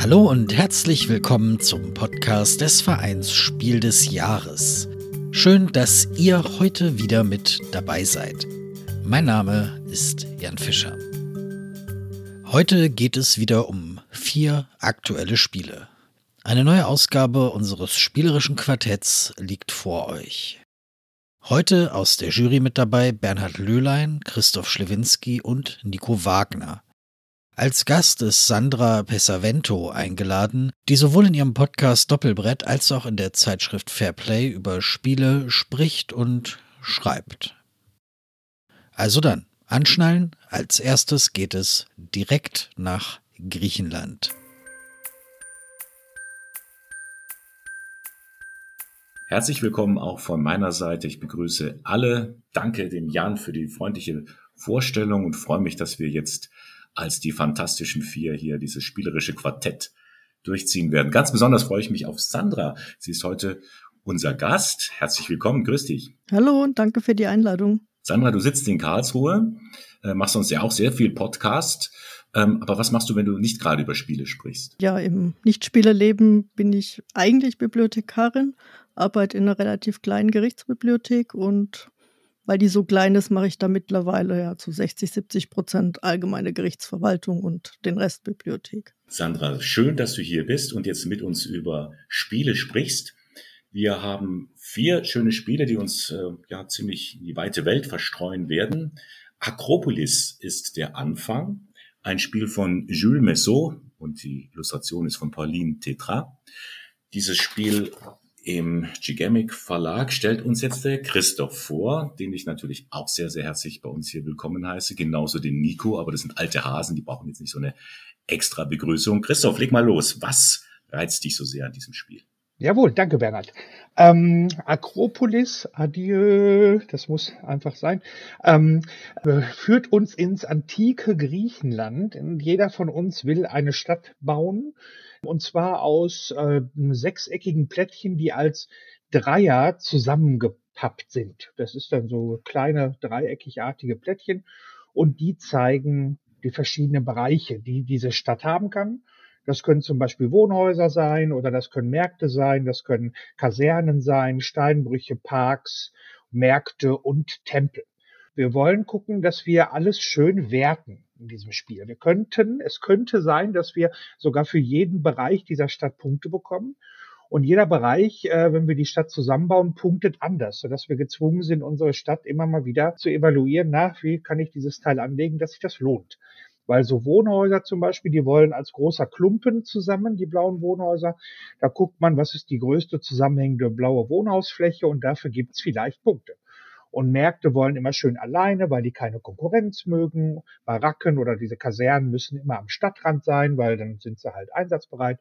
Hallo und herzlich willkommen zum Podcast des Vereins Spiel des Jahres. Schön, dass ihr heute wieder mit dabei seid. Mein Name ist Jan Fischer. Heute geht es wieder um vier aktuelle Spiele. Eine neue Ausgabe unseres spielerischen Quartetts liegt vor euch. Heute aus der Jury mit dabei Bernhard Löhlein, Christoph Schlewinski und Nico Wagner. Als Gast ist Sandra Pesavento eingeladen, die sowohl in ihrem Podcast Doppelbrett als auch in der Zeitschrift Fairplay über Spiele spricht und schreibt. Also dann, anschnallen. Als erstes geht es direkt nach Griechenland. Herzlich willkommen auch von meiner Seite. Ich begrüße alle. Danke dem Jan für die freundliche Vorstellung und freue mich, dass wir jetzt als die Fantastischen Vier hier dieses spielerische Quartett durchziehen werden. Ganz besonders freue ich mich auf Sandra. Sie ist heute unser Gast. Herzlich willkommen, grüß dich. Hallo und danke für die Einladung. Sandra, du sitzt in Karlsruhe, äh, machst uns ja auch sehr viel Podcast. Ähm, aber was machst du, wenn du nicht gerade über Spiele sprichst? Ja, im Nichtspielerleben bin ich eigentlich Bibliothekarin, arbeite in einer relativ kleinen Gerichtsbibliothek und weil die so klein ist, mache ich da mittlerweile ja zu 60, 70 Prozent allgemeine Gerichtsverwaltung und den Rest Bibliothek. Sandra, schön, dass du hier bist und jetzt mit uns über Spiele sprichst. Wir haben vier schöne Spiele, die uns äh, ja ziemlich in die weite Welt verstreuen werden. Akropolis ist der Anfang, ein Spiel von Jules Messot und die Illustration ist von Pauline Tetra. Dieses Spiel im Gigamic Verlag stellt uns jetzt der Christoph vor, den ich natürlich auch sehr, sehr herzlich bei uns hier willkommen heiße. Genauso den Nico, aber das sind alte Hasen, die brauchen jetzt nicht so eine extra Begrüßung. Christoph, leg mal los. Was reizt dich so sehr an diesem Spiel? Jawohl, danke Bernhard. Ähm, Akropolis, adieu, das muss einfach sein, ähm, äh, führt uns ins antike Griechenland. Jeder von uns will eine Stadt bauen und zwar aus äh, sechseckigen Plättchen, die als Dreier zusammengepappt sind. Das ist dann so kleine dreieckigartige Plättchen und die zeigen die verschiedenen Bereiche, die diese Stadt haben kann. Das können zum Beispiel Wohnhäuser sein oder das können Märkte sein, das können Kasernen sein, Steinbrüche, Parks, Märkte und Tempel. Wir wollen gucken, dass wir alles schön werten in diesem Spiel. Wir könnten, es könnte sein, dass wir sogar für jeden Bereich dieser Stadt Punkte bekommen. Und jeder Bereich, äh, wenn wir die Stadt zusammenbauen, punktet anders, sodass wir gezwungen sind, unsere Stadt immer mal wieder zu evaluieren, nach wie kann ich dieses Teil anlegen, dass sich das lohnt. Weil so Wohnhäuser zum Beispiel, die wollen als großer Klumpen zusammen, die blauen Wohnhäuser. Da guckt man, was ist die größte zusammenhängende blaue Wohnhausfläche und dafür gibt's vielleicht Punkte. Und Märkte wollen immer schön alleine, weil die keine Konkurrenz mögen. Baracken oder diese Kasernen müssen immer am Stadtrand sein, weil dann sind sie halt einsatzbereit.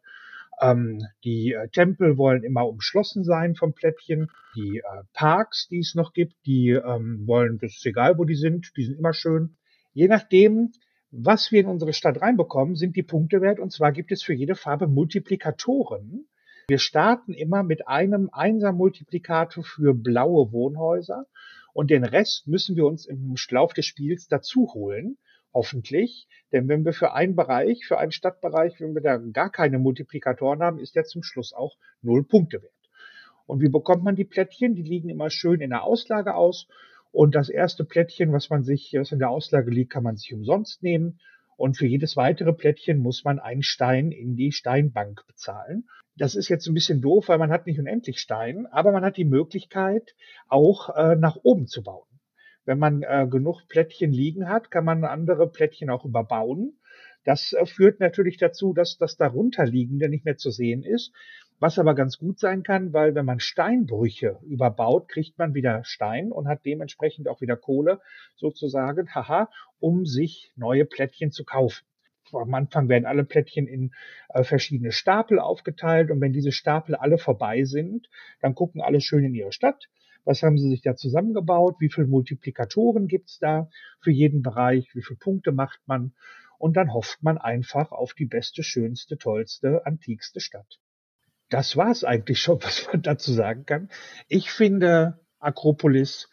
Ähm, die äh, Tempel wollen immer umschlossen sein vom Plättchen. Die äh, Parks, die es noch gibt, die ähm, wollen, das ist egal, wo die sind, die sind immer schön. Je nachdem, was wir in unsere Stadt reinbekommen, sind die Punkte wert. Und zwar gibt es für jede Farbe Multiplikatoren. Wir starten immer mit einem Einser-Multiplikator für blaue Wohnhäuser und den Rest müssen wir uns im Schlauf des Spiels dazu holen. Hoffentlich. Denn wenn wir für einen Bereich, für einen Stadtbereich, wenn wir da gar keine Multiplikatoren haben, ist der zum Schluss auch null Punkte wert. Und wie bekommt man die Plättchen? Die liegen immer schön in der Auslage aus. Und das erste Plättchen, was man sich, was in der Auslage liegt, kann man sich umsonst nehmen. Und für jedes weitere Plättchen muss man einen Stein in die Steinbank bezahlen. Das ist jetzt ein bisschen doof, weil man hat nicht unendlich Stein, aber man hat die Möglichkeit, auch äh, nach oben zu bauen. Wenn man äh, genug Plättchen liegen hat, kann man andere Plättchen auch überbauen. Das äh, führt natürlich dazu, dass das darunterliegende nicht mehr zu sehen ist. Was aber ganz gut sein kann, weil wenn man Steinbrüche überbaut, kriegt man wieder Stein und hat dementsprechend auch wieder Kohle sozusagen, haha, um sich neue Plättchen zu kaufen am Anfang werden alle Plättchen in äh, verschiedene Stapel aufgeteilt und wenn diese Stapel alle vorbei sind, dann gucken alle schön in ihre Stadt. Was haben sie sich da zusammengebaut? Wie viele Multiplikatoren gibt's da für jeden Bereich? Wie viele Punkte macht man? Und dann hofft man einfach auf die beste, schönste, tollste, antikste Stadt. Das war's eigentlich schon, was man dazu sagen kann. Ich finde Akropolis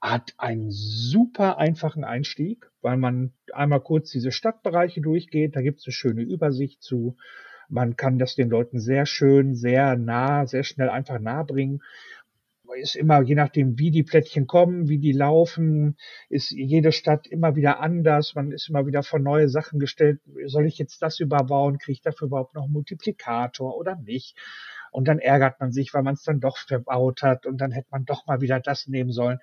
hat einen super einfachen Einstieg, weil man einmal kurz diese Stadtbereiche durchgeht. Da gibt es eine schöne Übersicht zu. Man kann das den Leuten sehr schön, sehr nah, sehr schnell einfach nahe bringen ist immer, je nachdem, wie die Plättchen kommen, wie die laufen, ist jede Stadt immer wieder anders. Man ist immer wieder vor neue Sachen gestellt. Soll ich jetzt das überbauen? Kriege ich dafür überhaupt noch einen Multiplikator oder nicht? Und dann ärgert man sich, weil man es dann doch verbaut hat und dann hätte man doch mal wieder das nehmen sollen.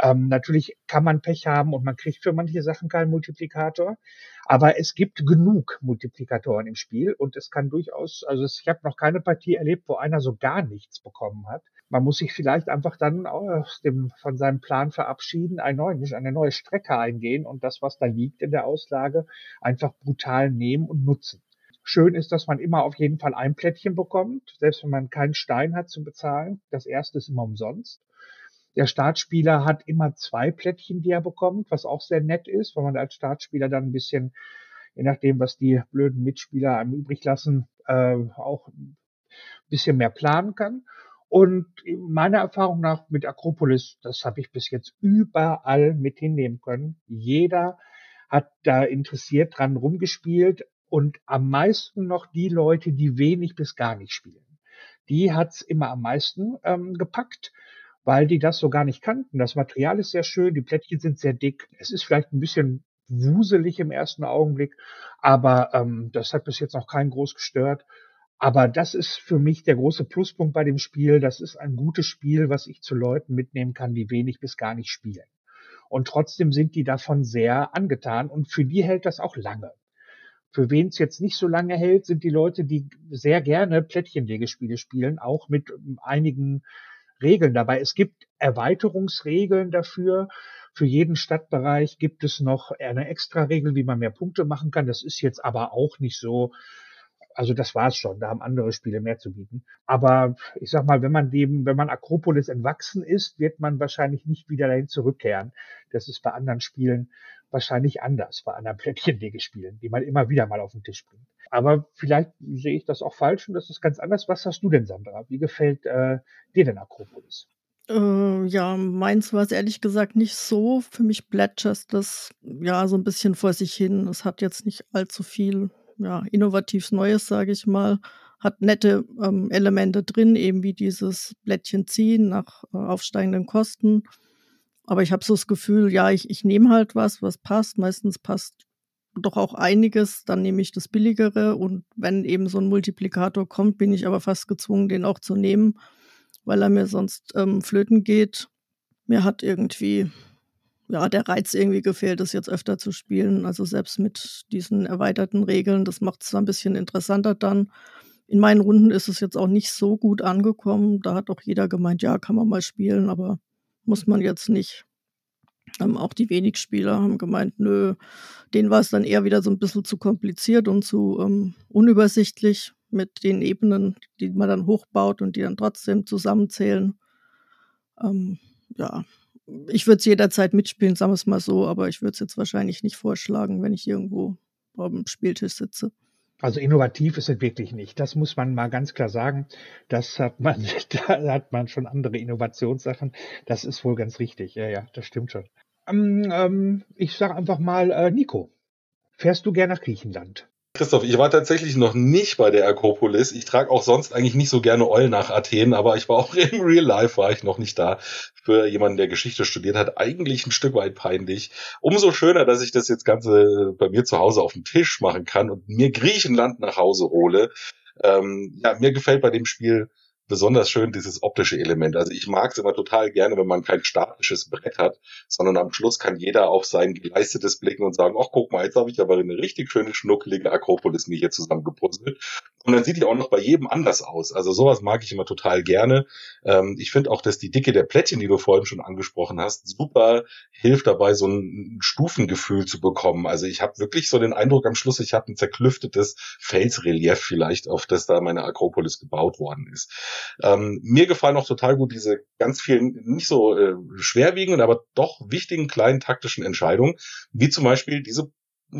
Ähm, natürlich kann man Pech haben und man kriegt für manche Sachen keinen Multiplikator, aber es gibt genug Multiplikatoren im Spiel und es kann durchaus, also ich habe noch keine Partie erlebt, wo einer so gar nichts bekommen hat man muss sich vielleicht einfach dann aus dem, von seinem Plan verabschieden, ein neuen, eine neue Strecke eingehen und das, was da liegt in der Auslage, einfach brutal nehmen und nutzen. Schön ist, dass man immer auf jeden Fall ein Plättchen bekommt, selbst wenn man keinen Stein hat zu bezahlen. Das erste ist immer umsonst. Der Startspieler hat immer zwei Plättchen, die er bekommt, was auch sehr nett ist, weil man als Startspieler dann ein bisschen, je nachdem, was die blöden Mitspieler einem übrig lassen, äh, auch ein bisschen mehr planen kann. Und meiner Erfahrung nach mit Akropolis, das habe ich bis jetzt überall mit hinnehmen können. Jeder hat da interessiert dran rumgespielt und am meisten noch die Leute, die wenig bis gar nicht spielen. Die hat's immer am meisten ähm, gepackt, weil die das so gar nicht kannten. Das Material ist sehr schön, die Plättchen sind sehr dick. Es ist vielleicht ein bisschen wuselig im ersten Augenblick, aber ähm, das hat bis jetzt noch keinen groß gestört. Aber das ist für mich der große Pluspunkt bei dem Spiel. Das ist ein gutes Spiel, was ich zu Leuten mitnehmen kann, die wenig bis gar nicht spielen. Und trotzdem sind die davon sehr angetan und für die hält das auch lange. Für wen es jetzt nicht so lange hält, sind die Leute, die sehr gerne Plättchenlegespiele spielen, auch mit einigen Regeln dabei. Es gibt Erweiterungsregeln dafür. Für jeden Stadtbereich gibt es noch eine extra Regel, wie man mehr Punkte machen kann. Das ist jetzt aber auch nicht so also das war's schon. Da haben andere Spiele mehr zu bieten. Aber ich sag mal, wenn man dem, wenn man Akropolis entwachsen ist, wird man wahrscheinlich nicht wieder dahin zurückkehren. Das ist bei anderen Spielen wahrscheinlich anders, bei anderen Plättchenlegespielen, die man immer wieder mal auf den Tisch bringt. Aber vielleicht sehe ich das auch falsch und das ist ganz anders. Was hast du denn, Sandra? Wie gefällt äh, dir denn Akropolis? Äh, ja, meins war es ehrlich gesagt nicht so. Für mich plätschert das ja so ein bisschen vor sich hin. Es hat jetzt nicht allzu viel ja, innovativ Neues, sage ich mal. Hat nette ähm, Elemente drin, eben wie dieses Blättchen ziehen nach äh, aufsteigenden Kosten. Aber ich habe so das Gefühl, ja, ich, ich nehme halt was, was passt. Meistens passt doch auch einiges, dann nehme ich das Billigere. Und wenn eben so ein Multiplikator kommt, bin ich aber fast gezwungen, den auch zu nehmen, weil er mir sonst ähm, flöten geht. Mir hat irgendwie ja, der Reiz irgendwie gefehlt, das jetzt öfter zu spielen. Also selbst mit diesen erweiterten Regeln, das macht es ein bisschen interessanter dann. In meinen Runden ist es jetzt auch nicht so gut angekommen. Da hat auch jeder gemeint, ja, kann man mal spielen, aber muss man jetzt nicht. Ähm, auch die wenig Spieler haben gemeint, nö, denen war es dann eher wieder so ein bisschen zu kompliziert und zu ähm, unübersichtlich mit den Ebenen, die man dann hochbaut und die dann trotzdem zusammenzählen. Ähm, ja, ich würde es jederzeit mitspielen, sagen wir es mal so, aber ich würde es jetzt wahrscheinlich nicht vorschlagen, wenn ich irgendwo am Spieltisch sitze. Also innovativ ist es wirklich nicht. Das muss man mal ganz klar sagen. Das hat man, da hat man schon andere Innovationssachen. Das ist wohl ganz richtig. Ja, ja, das stimmt schon. Ähm, ähm, ich sage einfach mal, äh, Nico, fährst du gern nach Griechenland? Christoph, ich war tatsächlich noch nicht bei der Akropolis. Ich trage auch sonst eigentlich nicht so gerne Eulen nach Athen, aber ich war auch im Real Life, war ich noch nicht da. Für jemanden, der Geschichte studiert hat, eigentlich ein Stück weit peinlich. Umso schöner, dass ich das jetzt Ganze bei mir zu Hause auf dem Tisch machen kann und mir Griechenland nach Hause hole. Ähm, ja, mir gefällt bei dem Spiel besonders schön dieses optische Element. Also ich mag es immer total gerne, wenn man kein statisches Brett hat, sondern am Schluss kann jeder auf sein geleistetes blicken und sagen, ach guck mal, jetzt habe ich aber eine richtig schöne schnuckelige Akropolis mir hier zusammengepuzzelt. Und dann sieht die auch noch bei jedem anders aus. Also sowas mag ich immer total gerne. Ähm, ich finde auch, dass die Dicke der Plättchen, die du vorhin schon angesprochen hast, super hilft dabei, so ein Stufengefühl zu bekommen. Also ich habe wirklich so den Eindruck am Schluss, ich habe ein zerklüftetes Felsrelief vielleicht, auf das da meine Akropolis gebaut worden ist. Ähm, mir gefallen auch total gut diese ganz vielen, nicht so äh, schwerwiegenden, aber doch wichtigen kleinen taktischen Entscheidungen, wie zum Beispiel diese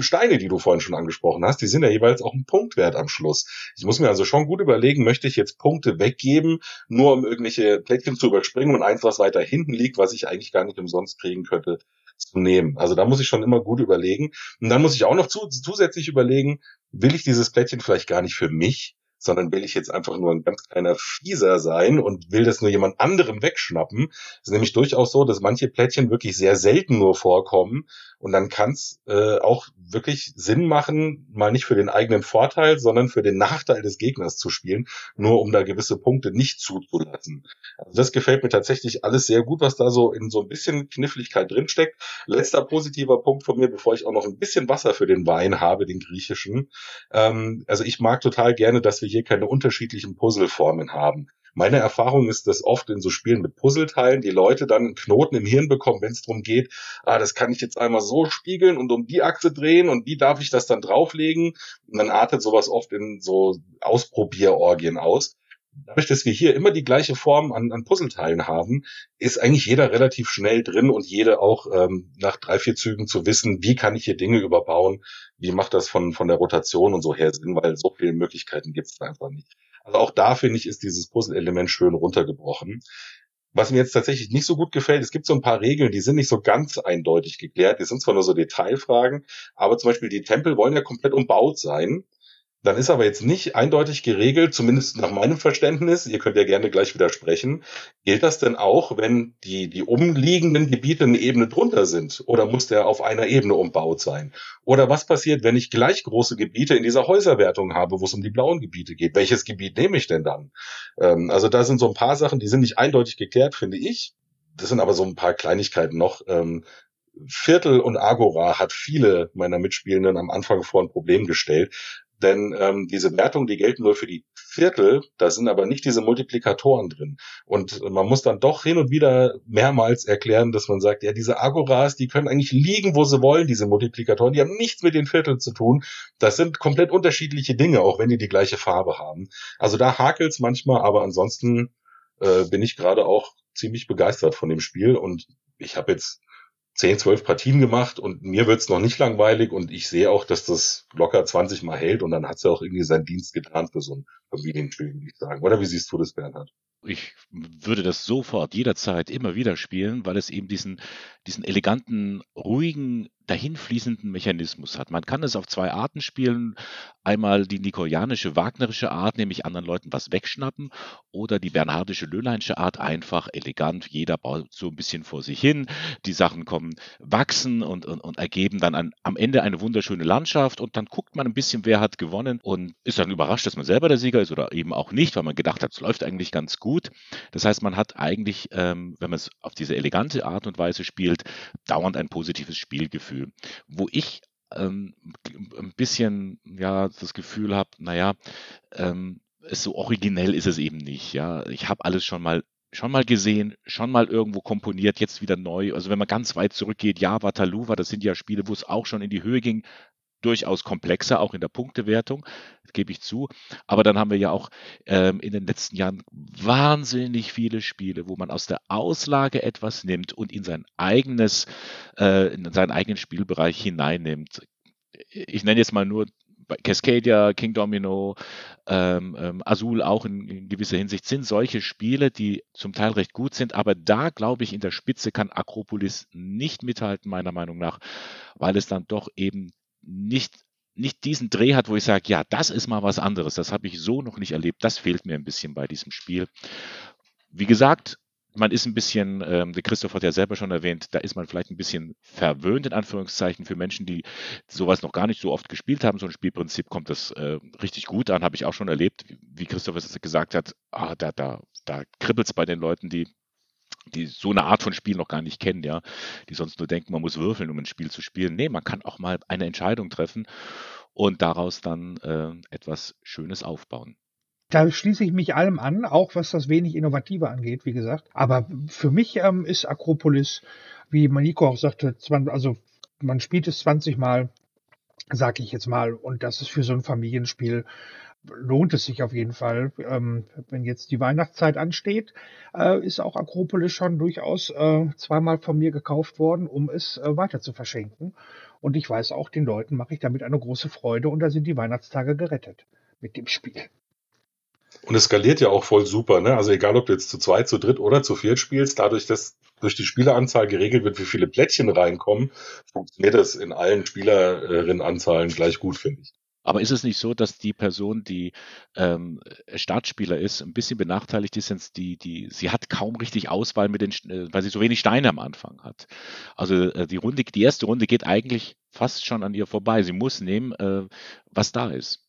Steine, die du vorhin schon angesprochen hast, die sind ja jeweils auch ein Punktwert am Schluss. Ich muss mir also schon gut überlegen, möchte ich jetzt Punkte weggeben, nur um irgendwelche Plättchen zu überspringen und eins, was weiter hinten liegt, was ich eigentlich gar nicht umsonst kriegen könnte, zu nehmen. Also da muss ich schon immer gut überlegen. Und dann muss ich auch noch zu, zusätzlich überlegen, will ich dieses Plättchen vielleicht gar nicht für mich, sondern will ich jetzt einfach nur ein ganz kleiner Fieser sein und will das nur jemand anderem wegschnappen. Es ist nämlich durchaus so, dass manche Plättchen wirklich sehr selten nur vorkommen und dann kann es äh, auch wirklich Sinn machen, mal nicht für den eigenen Vorteil, sondern für den Nachteil des Gegners zu spielen, nur um da gewisse Punkte nicht zuzulassen. Also das gefällt mir tatsächlich alles sehr gut, was da so in so ein bisschen Kniffligkeit drinsteckt. Letzter positiver Punkt von mir, bevor ich auch noch ein bisschen Wasser für den Wein habe, den griechischen. Ähm, also ich mag total gerne, dass wir hier keine unterschiedlichen Puzzleformen haben. Meine Erfahrung ist, dass oft in so Spielen mit Puzzleteilen die Leute dann einen Knoten im Hirn bekommen, wenn es darum geht, ah, das kann ich jetzt einmal so spiegeln und um die Achse drehen und wie darf ich das dann drauflegen? Und dann artet sowas oft in so Ausprobierorgien aus. Dadurch, dass wir hier immer die gleiche Form an, an Puzzleteilen haben, ist eigentlich jeder relativ schnell drin und jede auch ähm, nach drei, vier Zügen zu wissen, wie kann ich hier Dinge überbauen, wie macht das von, von der Rotation und so her Sinn, weil so viele Möglichkeiten gibt es einfach nicht. Also auch da finde ich, ist dieses Puzzle-Element schön runtergebrochen. Was mir jetzt tatsächlich nicht so gut gefällt, es gibt so ein paar Regeln, die sind nicht so ganz eindeutig geklärt. Die sind zwar nur so Detailfragen, aber zum Beispiel die Tempel wollen ja komplett umbaut sein. Dann ist aber jetzt nicht eindeutig geregelt, zumindest nach meinem Verständnis, ihr könnt ja gerne gleich widersprechen, gilt das denn auch, wenn die, die umliegenden Gebiete eine Ebene drunter sind? Oder muss der auf einer Ebene umbaut sein? Oder was passiert, wenn ich gleich große Gebiete in dieser Häuserwertung habe, wo es um die blauen Gebiete geht? Welches Gebiet nehme ich denn dann? Ähm, also da sind so ein paar Sachen, die sind nicht eindeutig geklärt, finde ich. Das sind aber so ein paar Kleinigkeiten noch. Ähm, Viertel und Agora hat viele meiner Mitspielenden am Anfang vor ein Problem gestellt, denn ähm, diese Wertungen, die gelten nur für die Viertel, da sind aber nicht diese Multiplikatoren drin. Und man muss dann doch hin und wieder mehrmals erklären, dass man sagt, ja, diese Agoras, die können eigentlich liegen, wo sie wollen, diese Multiplikatoren, die haben nichts mit den Vierteln zu tun. Das sind komplett unterschiedliche Dinge, auch wenn die die gleiche Farbe haben. Also da hakelt's manchmal, aber ansonsten äh, bin ich gerade auch ziemlich begeistert von dem Spiel und ich habe jetzt 10, 12 Partien gemacht und mir wird's noch nicht langweilig und ich sehe auch, dass das locker 20 Mal hält und dann hat's ja auch irgendwie seinen Dienst getan für so ein Familienspiel, würde ich sagen. Oder wie siehst du das, Bernhard? Ich würde das sofort jederzeit immer wieder spielen, weil es eben diesen, diesen eleganten, ruhigen, dahinfließenden Mechanismus hat. Man kann es auf zwei Arten spielen. Einmal die nikolianische, wagnerische Art, nämlich anderen Leuten was wegschnappen, oder die bernhardische, löhleinsche Art, einfach elegant. Jeder baut so ein bisschen vor sich hin. Die Sachen kommen, wachsen und, und, und ergeben dann an, am Ende eine wunderschöne Landschaft und dann guckt man ein bisschen, wer hat gewonnen und ist dann überrascht, dass man selber der Sieger ist oder eben auch nicht, weil man gedacht hat, es läuft eigentlich ganz gut. Das heißt, man hat eigentlich, ähm, wenn man es auf diese elegante Art und Weise spielt, dauernd ein positives Spielgefühl. Gefühl. Wo ich ähm, ein bisschen ja das Gefühl habe, naja, ähm, so originell ist es eben nicht. Ja, ich habe alles schon mal schon mal gesehen, schon mal irgendwo komponiert, jetzt wieder neu. Also wenn man ganz weit zurückgeht, ja, Waterloo war, das sind ja Spiele, wo es auch schon in die Höhe ging, durchaus komplexer, auch in der Punktewertung, gebe ich zu. Aber dann haben wir ja auch ähm, in den letzten Jahren wahnsinnig viele Spiele, wo man aus der Auslage etwas nimmt und in sein eigenes, äh, in seinen eigenen Spielbereich hineinnimmt. Ich nenne jetzt mal nur Cascadia, King Domino, ähm, ähm, Azul auch in, in, gewisser Hinsicht sind solche Spiele, die zum Teil recht gut sind, aber da glaube ich, in der Spitze kann Akropolis nicht mithalten, meiner Meinung nach, weil es dann doch eben nicht, nicht diesen Dreh hat, wo ich sage, ja, das ist mal was anderes, das habe ich so noch nicht erlebt, das fehlt mir ein bisschen bei diesem Spiel. Wie gesagt, man ist ein bisschen, ähm, der Christoph hat ja selber schon erwähnt, da ist man vielleicht ein bisschen verwöhnt, in Anführungszeichen, für Menschen, die sowas noch gar nicht so oft gespielt haben. So ein Spielprinzip kommt das äh, richtig gut an, habe ich auch schon erlebt, wie Christoph es gesagt hat, ah, da, da, da kribbelt es bei den Leuten, die die so eine Art von Spiel noch gar nicht kennen, ja, die sonst nur denken, man muss würfeln, um ein Spiel zu spielen. Nee, man kann auch mal eine Entscheidung treffen und daraus dann äh, etwas Schönes aufbauen. Da schließe ich mich allem an, auch was das wenig Innovative angeht, wie gesagt. Aber für mich ähm, ist Akropolis, wie Maniko auch sagte, 20, also man spielt es 20 Mal, sag ich jetzt mal, und das ist für so ein Familienspiel lohnt es sich auf jeden Fall. Ähm, wenn jetzt die Weihnachtszeit ansteht, äh, ist auch Akropolis schon durchaus äh, zweimal von mir gekauft worden, um es äh, weiter zu verschenken. Und ich weiß auch, den Leuten mache ich damit eine große Freude und da sind die Weihnachtstage gerettet mit dem Spiel. Und es skaliert ja auch voll super, ne? Also egal, ob du jetzt zu zweit, zu dritt oder zu viert spielst, dadurch, dass durch die Spieleranzahl geregelt wird, wie viele Plättchen reinkommen, funktioniert das in allen Spielerinnenanzahlen gleich gut, finde ich. Aber ist es nicht so, dass die Person, die ähm, Startspieler ist, ein bisschen benachteiligt ist, die, die, sie hat kaum richtig Auswahl mit den, äh, weil sie so wenig Steine am Anfang hat. Also äh, die Runde, die erste Runde geht eigentlich fast schon an ihr vorbei. Sie muss nehmen, äh, was da ist.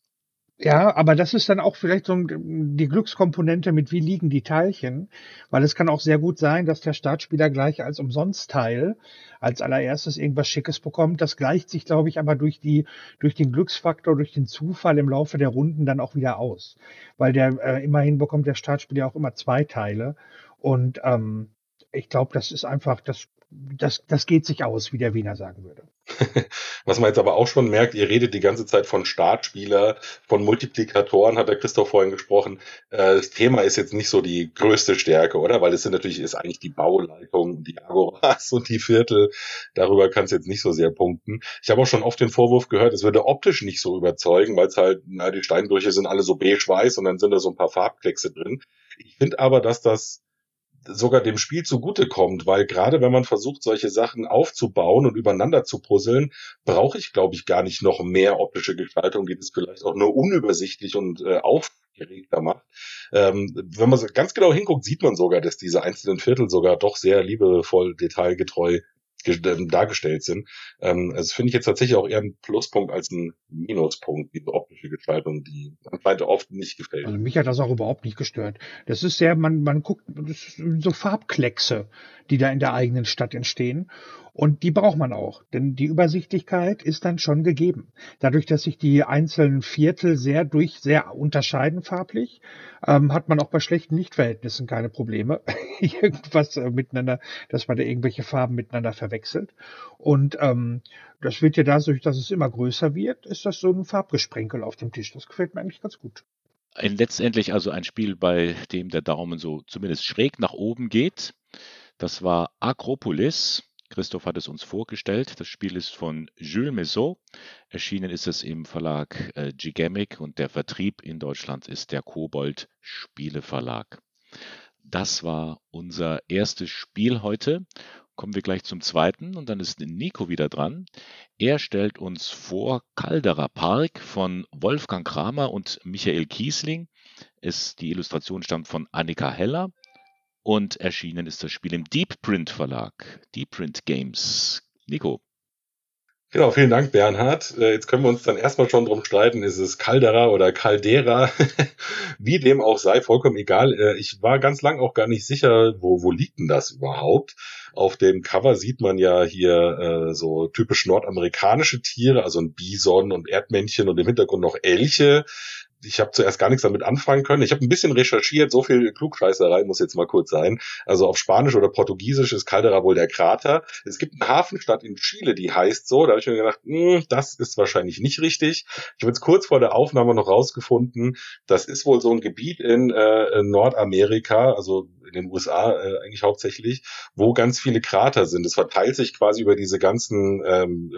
Ja, aber das ist dann auch vielleicht so die Glückskomponente mit wie liegen die Teilchen, weil es kann auch sehr gut sein, dass der Startspieler gleich als Umsonstteil als allererstes irgendwas Schickes bekommt. Das gleicht sich, glaube ich, aber durch die durch den Glücksfaktor, durch den Zufall im Laufe der Runden dann auch wieder aus, weil der äh, immerhin bekommt der Startspieler auch immer zwei Teile. Und ähm, ich glaube, das ist einfach das das, das geht sich aus, wie der Wiener sagen würde. Was man jetzt aber auch schon merkt, ihr redet die ganze Zeit von Startspieler, von Multiplikatoren, hat der Christoph vorhin gesprochen. Äh, das Thema ist jetzt nicht so die größte Stärke, oder? Weil es sind natürlich ist eigentlich die Bauleitung, die Agoras und die Viertel. Darüber kann es jetzt nicht so sehr punkten. Ich habe auch schon oft den Vorwurf gehört, es würde optisch nicht so überzeugen, weil es halt, na, die Steinbrüche sind alle so beige-weiß und dann sind da so ein paar Farbkleckse drin. Ich finde aber, dass das sogar dem Spiel zugutekommt, weil gerade wenn man versucht, solche Sachen aufzubauen und übereinander zu puzzeln, brauche ich, glaube ich, gar nicht noch mehr optische Gestaltung, die das vielleicht auch nur unübersichtlich und äh, aufgeregter macht. Ähm, wenn man ganz genau hinguckt, sieht man sogar, dass diese einzelnen Viertel sogar doch sehr liebevoll, detailgetreu dargestellt sind. Ähm, also finde ich jetzt tatsächlich auch eher ein Pluspunkt als ein Minuspunkt, diese optische Gestaltung, die anscheinend oft nicht gefällt. Also mich hat das auch überhaupt nicht gestört. Das ist sehr, man, man guckt, das so Farbkleckse, die da in der eigenen Stadt entstehen. Und die braucht man auch, denn die Übersichtlichkeit ist dann schon gegeben. Dadurch, dass sich die einzelnen Viertel sehr durch sehr unterscheiden farblich, ähm, hat man auch bei schlechten Lichtverhältnissen keine Probleme, irgendwas äh, miteinander, dass man da irgendwelche Farben miteinander verwechselt. Und ähm, das wird ja dadurch, dass es immer größer wird, ist das so ein Farbgesprenkel auf dem Tisch. Das gefällt mir eigentlich ganz gut. Letztendlich also ein Spiel, bei dem der Daumen so zumindest schräg nach oben geht. Das war Acropolis Christoph hat es uns vorgestellt. Das Spiel ist von Jules Maisot. Erschienen ist es im Verlag äh, Gigamic und der Vertrieb in Deutschland ist der Kobold Spieleverlag. Das war unser erstes Spiel heute. Kommen wir gleich zum zweiten und dann ist Nico wieder dran. Er stellt uns vor Calderer Park von Wolfgang Kramer und Michael Kiesling. Es, die Illustration stammt von Annika Heller und erschienen ist das Spiel im Deep Print Verlag, Deep Print Games. Nico. Genau, vielen Dank, Bernhard. Äh, jetzt können wir uns dann erstmal schon drum streiten, ist es Caldera oder Caldera, wie dem auch sei, vollkommen egal. Äh, ich war ganz lang auch gar nicht sicher, wo, wo liegt denn das überhaupt? Auf dem Cover sieht man ja hier äh, so typisch nordamerikanische Tiere, also ein Bison und Erdmännchen und im Hintergrund noch Elche ich habe zuerst gar nichts damit anfangen können. Ich habe ein bisschen recherchiert, so viel Klugscheißerei muss jetzt mal kurz sein. Also auf Spanisch oder Portugiesisch ist Caldera wohl der Krater. Es gibt eine Hafenstadt in Chile, die heißt so. Da habe ich mir gedacht, mh, hm, das ist wahrscheinlich nicht richtig. Ich habe jetzt kurz vor der Aufnahme noch rausgefunden, das ist wohl so ein Gebiet in äh, Nordamerika, also in den USA äh, eigentlich hauptsächlich, wo ganz viele Krater sind. Es verteilt sich quasi über diese ganzen ähm,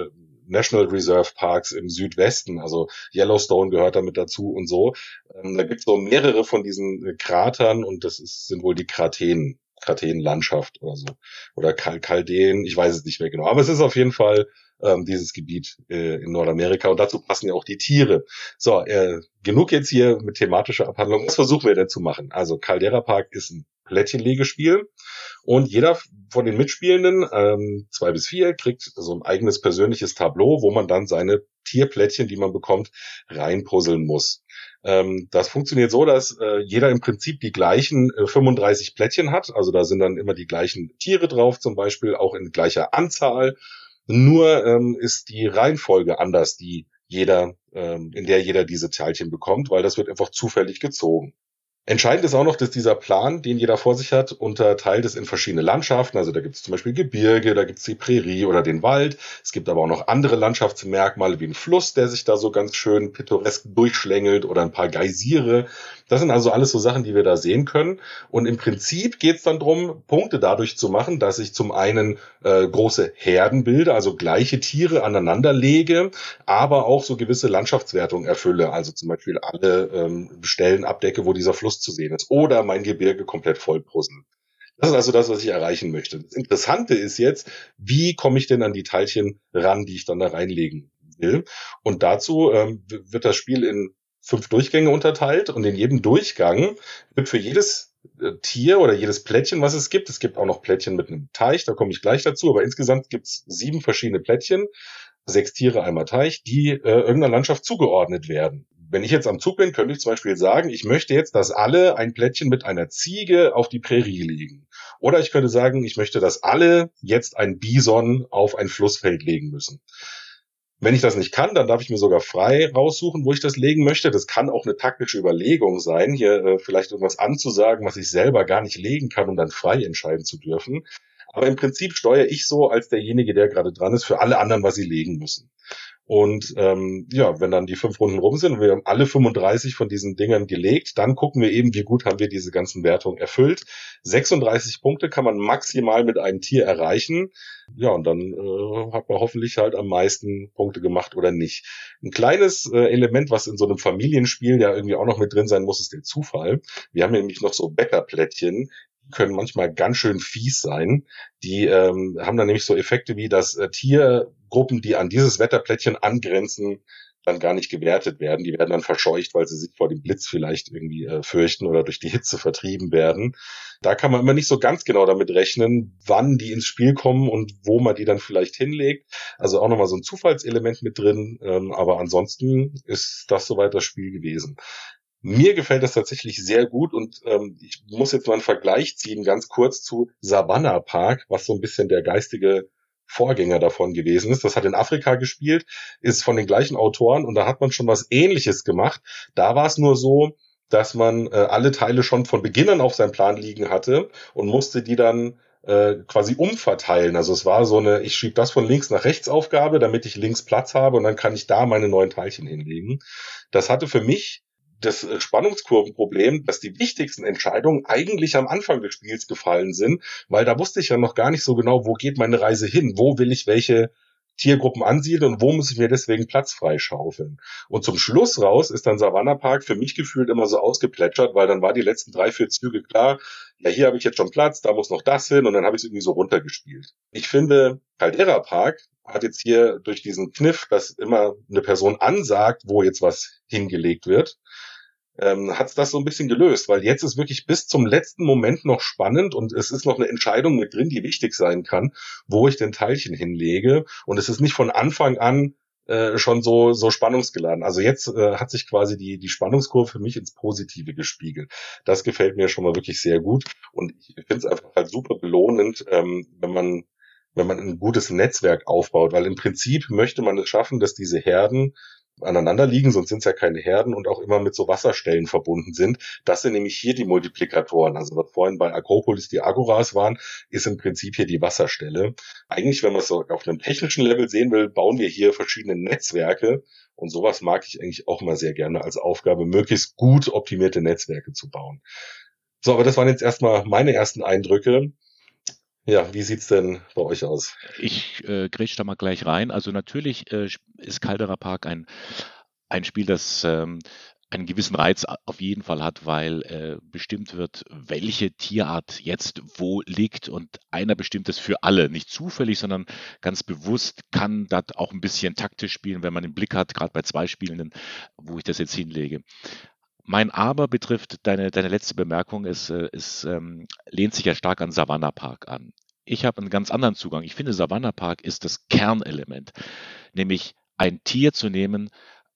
National Reserve Parks im Südwesten, also Yellowstone gehört damit dazu und so. Ähm, da gibt es so mehrere von diesen Kratern und das ist, sind wohl die Krateen, Krateenlandschaft oder so. Oder Kal Kaldeen, ich weiß es nicht mehr genau. Aber es ist auf jeden Fall ähm, dieses Gebiet äh, in Nordamerika und dazu passen ja auch die Tiere. So, äh, genug jetzt hier mit thematischer Abhandlung. Was versuchen wir denn zu machen? Also Caldera Park ist ein Plättchenlegespiel. Und jeder von den Mitspielenden, ähm, zwei bis vier, kriegt so ein eigenes persönliches Tableau, wo man dann seine Tierplättchen, die man bekommt, reinpuzzeln muss. Ähm, das funktioniert so, dass äh, jeder im Prinzip die gleichen äh, 35 Plättchen hat. Also da sind dann immer die gleichen Tiere drauf, zum Beispiel auch in gleicher Anzahl. Nur ähm, ist die Reihenfolge anders, die jeder, ähm, in der jeder diese Teilchen bekommt, weil das wird einfach zufällig gezogen. Entscheidend ist auch noch, dass dieser Plan, den jeder vor sich hat, unterteilt ist in verschiedene Landschaften. Also da gibt es zum Beispiel Gebirge, da gibt es die Prärie oder den Wald. Es gibt aber auch noch andere Landschaftsmerkmale wie ein Fluss, der sich da so ganz schön pittoresk durchschlängelt oder ein paar Geysire. Das sind also alles so Sachen, die wir da sehen können. Und im Prinzip geht es dann darum, Punkte dadurch zu machen, dass ich zum einen äh, große Herden bilde, also gleiche Tiere aneinander lege, aber auch so gewisse Landschaftswertungen erfülle, also zum Beispiel alle ähm, Stellen abdecke, wo dieser Fluss zu sehen ist, oder mein Gebirge komplett vollprusen. Das ist also das, was ich erreichen möchte. Das Interessante ist jetzt, wie komme ich denn an die Teilchen ran, die ich dann da reinlegen will? Und dazu ähm, wird das Spiel in fünf Durchgänge unterteilt und in jedem Durchgang wird für jedes äh, Tier oder jedes Plättchen, was es gibt, es gibt auch noch Plättchen mit einem Teich, da komme ich gleich dazu, aber insgesamt gibt es sieben verschiedene Plättchen, sechs Tiere, einmal Teich, die äh, irgendeiner Landschaft zugeordnet werden. Wenn ich jetzt am Zug bin, könnte ich zum Beispiel sagen, ich möchte jetzt, dass alle ein Plättchen mit einer Ziege auf die Prärie legen. Oder ich könnte sagen, ich möchte, dass alle jetzt ein Bison auf ein Flussfeld legen müssen. Wenn ich das nicht kann, dann darf ich mir sogar frei raussuchen, wo ich das legen möchte. Das kann auch eine taktische Überlegung sein, hier äh, vielleicht irgendwas anzusagen, was ich selber gar nicht legen kann, um dann frei entscheiden zu dürfen. Aber im Prinzip steuere ich so als derjenige, der gerade dran ist, für alle anderen, was sie legen müssen. Und ähm, ja, wenn dann die fünf Runden rum sind und wir haben alle 35 von diesen Dingern gelegt, dann gucken wir eben, wie gut haben wir diese ganzen Wertungen erfüllt. 36 Punkte kann man maximal mit einem Tier erreichen. Ja, und dann äh, hat man hoffentlich halt am meisten Punkte gemacht oder nicht. Ein kleines äh, Element, was in so einem Familienspiel ja irgendwie auch noch mit drin sein muss, ist der Zufall. Wir haben nämlich noch so Bäckerplättchen, können manchmal ganz schön fies sein. Die ähm, haben dann nämlich so Effekte wie, dass äh, Tiergruppen, die an dieses Wetterplättchen angrenzen, dann gar nicht gewertet werden. Die werden dann verscheucht, weil sie sich vor dem Blitz vielleicht irgendwie äh, fürchten oder durch die Hitze vertrieben werden. Da kann man immer nicht so ganz genau damit rechnen, wann die ins Spiel kommen und wo man die dann vielleicht hinlegt. Also auch nochmal so ein Zufallselement mit drin. Ähm, aber ansonsten ist das soweit das Spiel gewesen. Mir gefällt das tatsächlich sehr gut und ähm, ich muss jetzt mal einen Vergleich ziehen, ganz kurz zu Savannah Park, was so ein bisschen der geistige Vorgänger davon gewesen ist. Das hat in Afrika gespielt, ist von den gleichen Autoren und da hat man schon was ähnliches gemacht. Da war es nur so, dass man äh, alle Teile schon von Beginn an auf seinem Plan liegen hatte und musste die dann äh, quasi umverteilen. Also es war so eine, ich schiebe das von links nach rechts Aufgabe, damit ich links Platz habe und dann kann ich da meine neuen Teilchen hinlegen. Das hatte für mich das äh, Spannungskurvenproblem, dass die wichtigsten Entscheidungen eigentlich am Anfang des Spiels gefallen sind, weil da wusste ich ja noch gar nicht so genau, wo geht meine Reise hin, wo will ich welche Tiergruppen ansiedeln und wo muss ich mir deswegen Platz freischaufeln. Und zum Schluss raus ist dann Savannah Park für mich gefühlt immer so ausgeplätschert, weil dann war die letzten drei, vier Züge klar, ja, hier habe ich jetzt schon Platz, da muss noch das hin und dann habe ich es irgendwie so runtergespielt. Ich finde, Caldera Park hat jetzt hier durch diesen Kniff, dass immer eine Person ansagt, wo jetzt was hingelegt wird, ähm, hat das so ein bisschen gelöst, weil jetzt ist wirklich bis zum letzten Moment noch spannend und es ist noch eine Entscheidung mit drin, die wichtig sein kann, wo ich den Teilchen hinlege. Und es ist nicht von Anfang an äh, schon so, so spannungsgeladen. Also jetzt äh, hat sich quasi die, die Spannungskurve für mich ins Positive gespiegelt. Das gefällt mir schon mal wirklich sehr gut. Und ich finde es einfach halt super belohnend, ähm, wenn man wenn man ein gutes Netzwerk aufbaut, weil im Prinzip möchte man es schaffen, dass diese Herden aneinander liegen, sonst sind es ja keine Herden und auch immer mit so Wasserstellen verbunden sind. Das sind nämlich hier die Multiplikatoren. Also was vorhin bei Akropolis die Agoras waren, ist im Prinzip hier die Wasserstelle. Eigentlich, wenn man es so auf einem technischen Level sehen will, bauen wir hier verschiedene Netzwerke und sowas mag ich eigentlich auch immer sehr gerne als Aufgabe, möglichst gut optimierte Netzwerke zu bauen. So, aber das waren jetzt erstmal meine ersten Eindrücke. Ja, wie sieht's denn bei euch aus? Ich äh, grätsch da mal gleich rein. Also natürlich äh, ist Caldera Park ein, ein Spiel, das ähm, einen gewissen Reiz auf jeden Fall hat, weil äh, bestimmt wird, welche Tierart jetzt wo liegt und einer bestimmt es für alle, nicht zufällig, sondern ganz bewusst kann das auch ein bisschen taktisch spielen, wenn man den Blick hat, gerade bei zwei Spielenden, wo ich das jetzt hinlege. Mein Aber betrifft deine, deine letzte Bemerkung, es, äh, es ähm, lehnt sich ja stark an Savannah Park an. Ich habe einen ganz anderen Zugang. Ich finde, Savannah Park ist das Kernelement, nämlich ein Tier zu nehmen,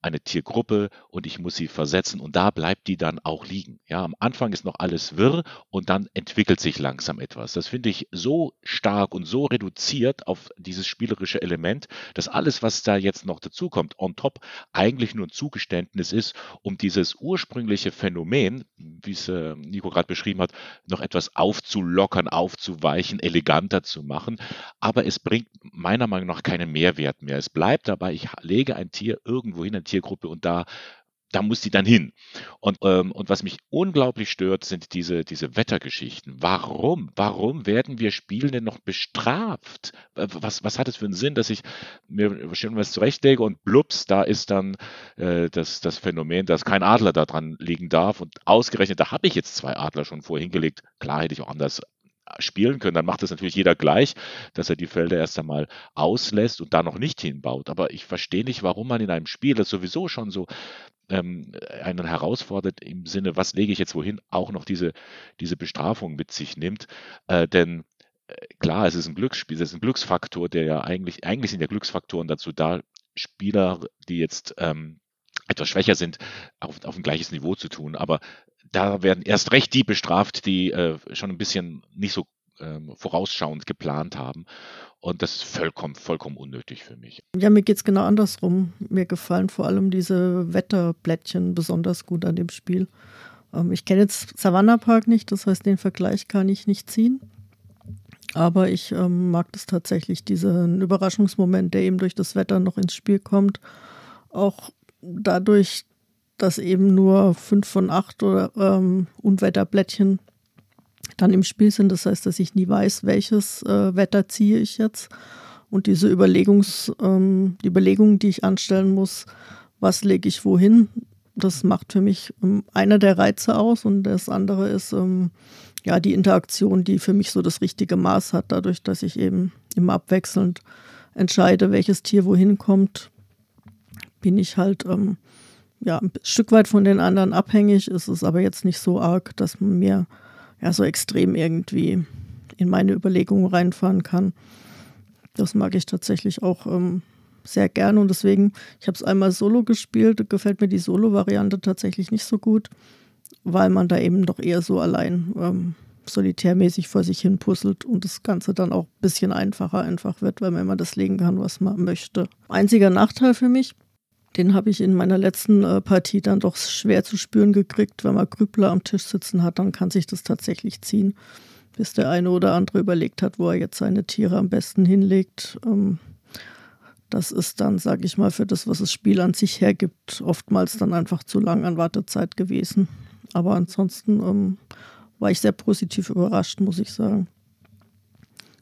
eine Tiergruppe und ich muss sie versetzen und da bleibt die dann auch liegen. Ja, am Anfang ist noch alles wirr und dann entwickelt sich langsam etwas. Das finde ich so stark und so reduziert auf dieses spielerische Element, dass alles, was da jetzt noch dazukommt, on top, eigentlich nur ein Zugeständnis ist, um dieses ursprüngliche Phänomen, wie es äh, Nico gerade beschrieben hat, noch etwas aufzulockern, aufzuweichen, eleganter zu machen. Aber es bringt meiner Meinung nach keinen Mehrwert mehr. Es bleibt dabei, ich lege ein Tier irgendwo hin, ein Tier Tiergruppe und da da muss die dann hin. Und, ähm, und was mich unglaublich stört, sind diese, diese Wettergeschichten. Warum? Warum werden wir Spielende noch bestraft? Was, was hat es für einen Sinn, dass ich mir schon was zurechtlege und blups, da ist dann äh, das, das Phänomen, dass kein Adler da dran liegen darf und ausgerechnet, da habe ich jetzt zwei Adler schon vorher hingelegt. Klar hätte ich auch anders spielen können, dann macht es natürlich jeder gleich, dass er die Felder erst einmal auslässt und da noch nicht hinbaut. Aber ich verstehe nicht, warum man in einem Spiel, das sowieso schon so ähm, einen herausfordert im Sinne, was lege ich jetzt wohin, auch noch diese, diese Bestrafung mit sich nimmt. Äh, denn äh, klar, es ist ein Glücksspiel, es ist ein Glücksfaktor, der ja eigentlich, eigentlich sind ja Glücksfaktoren dazu da, Spieler, die jetzt ähm, etwas schwächer sind, auf, auf ein gleiches Niveau zu tun. Aber da werden erst recht die bestraft, die äh, schon ein bisschen nicht so ähm, vorausschauend geplant haben. Und das ist vollkommen, vollkommen unnötig für mich. Ja, mir geht es genau andersrum. Mir gefallen vor allem diese Wetterblättchen besonders gut an dem Spiel. Ähm, ich kenne jetzt Savannah Park nicht, das heißt, den Vergleich kann ich nicht ziehen. Aber ich ähm, mag das tatsächlich, diesen Überraschungsmoment, der eben durch das Wetter noch ins Spiel kommt. Auch dadurch, dass eben nur fünf von acht oder ähm, Unwetterblättchen dann im Spiel sind. Das heißt, dass ich nie weiß, welches äh, Wetter ziehe ich jetzt. Und diese Überlegungs, ähm, die Überlegungen, die ich anstellen muss, was lege ich wohin, das macht für mich ähm, einer der Reize aus und das andere ist ähm, ja die Interaktion, die für mich so das richtige Maß hat, dadurch, dass ich eben immer abwechselnd entscheide, welches Tier wohin kommt, bin ich halt ähm, ja, ein Stück weit von den anderen abhängig. Es ist aber jetzt nicht so arg, dass man mir ja so extrem irgendwie in meine Überlegungen reinfahren kann. Das mag ich tatsächlich auch ähm, sehr gerne und deswegen, ich habe es einmal solo gespielt, gefällt mir die Solo-Variante tatsächlich nicht so gut, weil man da eben doch eher so allein ähm, solitärmäßig vor sich hin puzzelt und das Ganze dann auch ein bisschen einfacher einfach wird, weil man immer das legen kann, was man möchte. Einziger Nachteil für mich, den habe ich in meiner letzten äh, Partie dann doch schwer zu spüren gekriegt. Wenn man Grübler am Tisch sitzen hat, dann kann sich das tatsächlich ziehen, bis der eine oder andere überlegt hat, wo er jetzt seine Tiere am besten hinlegt. Ähm, das ist dann, sage ich mal, für das, was das Spiel an sich hergibt, oftmals dann einfach zu lang an Wartezeit gewesen. Aber ansonsten ähm, war ich sehr positiv überrascht, muss ich sagen.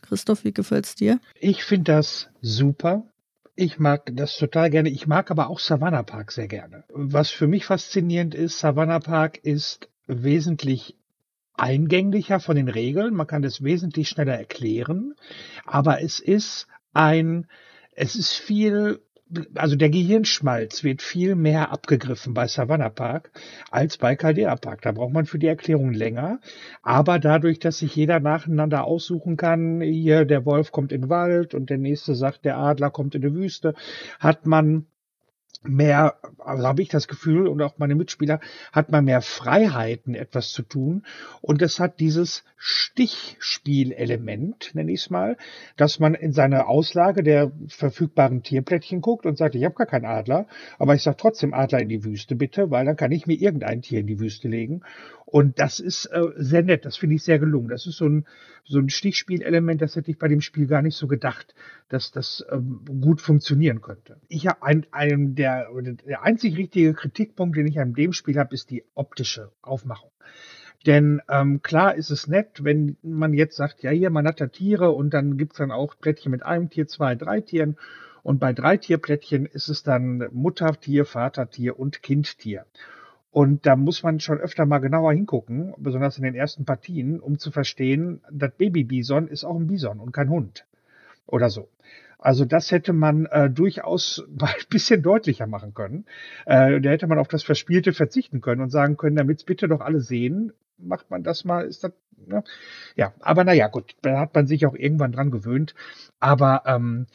Christoph, wie gefällt es dir? Ich finde das super. Ich mag das total gerne. Ich mag aber auch Savannah Park sehr gerne. Was für mich faszinierend ist, Savannah Park ist wesentlich eingänglicher von den Regeln. Man kann es wesentlich schneller erklären. Aber es ist ein, es ist viel also der Gehirnschmalz wird viel mehr abgegriffen bei Savannah Park als bei Caldera Park. Da braucht man für die Erklärung länger. Aber dadurch, dass sich jeder nacheinander aussuchen kann, hier der Wolf kommt in den Wald und der nächste sagt, der Adler kommt in die Wüste, hat man mehr, also habe ich das Gefühl und auch meine Mitspieler, hat man mehr Freiheiten, etwas zu tun. Und es hat dieses Stichspielelement, nenne ich es mal, dass man in seine Auslage der verfügbaren Tierplättchen guckt und sagt, ich habe gar keinen Adler, aber ich sage trotzdem Adler in die Wüste bitte, weil dann kann ich mir irgendein Tier in die Wüste legen. Und das ist äh, sehr nett, das finde ich sehr gelungen. Das ist so ein, so ein Stichspielelement, das hätte ich bei dem Spiel gar nicht so gedacht, dass das ähm, gut funktionieren könnte. Ich habe ein, ein der, der einzig richtige Kritikpunkt, den ich an dem Spiel habe, ist die optische Aufmachung. Denn ähm, klar ist es nett, wenn man jetzt sagt, ja hier, man hat da Tiere und dann gibt's dann auch Plättchen mit einem Tier, zwei, drei Tieren. Und bei drei Tierplättchen ist es dann Muttertier, Vatertier und Kindtier. Und da muss man schon öfter mal genauer hingucken, besonders in den ersten Partien, um zu verstehen, das Baby-Bison ist auch ein Bison und kein Hund. Oder so. Also das hätte man äh, durchaus ein bisschen deutlicher machen können. Äh, da hätte man auf das Verspielte verzichten können und sagen können, damit es bitte doch alle sehen, macht man das mal, ist das, ne? ja, aber naja, gut, da hat man sich auch irgendwann dran gewöhnt. Aber ähm,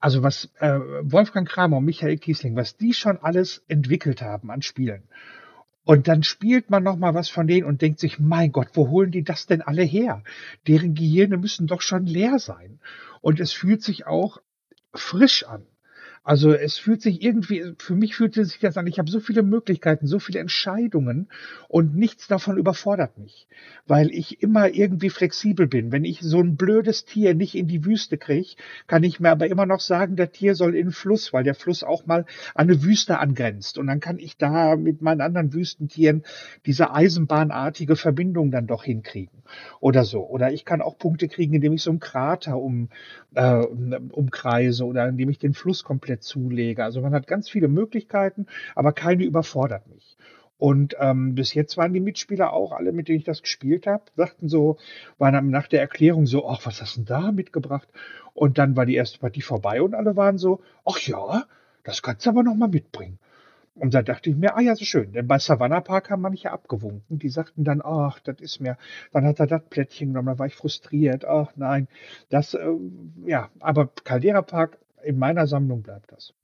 also was äh, Wolfgang Kramer und Michael Kiesling, was die schon alles entwickelt haben an Spielen und dann spielt man noch mal was von denen und denkt sich, mein Gott, wo holen die das denn alle her? Deren Gehirne müssen doch schon leer sein. Und es fühlt sich auch frisch an. Also es fühlt sich irgendwie, für mich fühlte sich das an, ich habe so viele Möglichkeiten, so viele Entscheidungen und nichts davon überfordert mich, weil ich immer irgendwie flexibel bin. Wenn ich so ein blödes Tier nicht in die Wüste kriege, kann ich mir aber immer noch sagen, der Tier soll in den Fluss, weil der Fluss auch mal an eine Wüste angrenzt. Und dann kann ich da mit meinen anderen Wüstentieren diese eisenbahnartige Verbindung dann doch hinkriegen oder so. Oder ich kann auch Punkte kriegen, indem ich so einen Krater um, äh, umkreise oder indem ich den Fluss komplett zulege. Also man hat ganz viele Möglichkeiten, aber keine überfordert mich. Und ähm, bis jetzt waren die Mitspieler auch, alle, mit denen ich das gespielt habe, sagten so, waren nach der Erklärung so, ach, was hast du denn da mitgebracht? Und dann war die erste Partie vorbei und alle waren so, ach ja, das kannst du aber noch mal mitbringen. Und da dachte ich mir, ah ja, so schön. Denn bei Savannah Park haben manche abgewunken. Die sagten dann, ach, das ist mir, dann hat er das Plättchen genommen, dann war ich frustriert. Ach nein, das, äh, ja, aber Caldera Park, in meiner Sammlung bleibt das.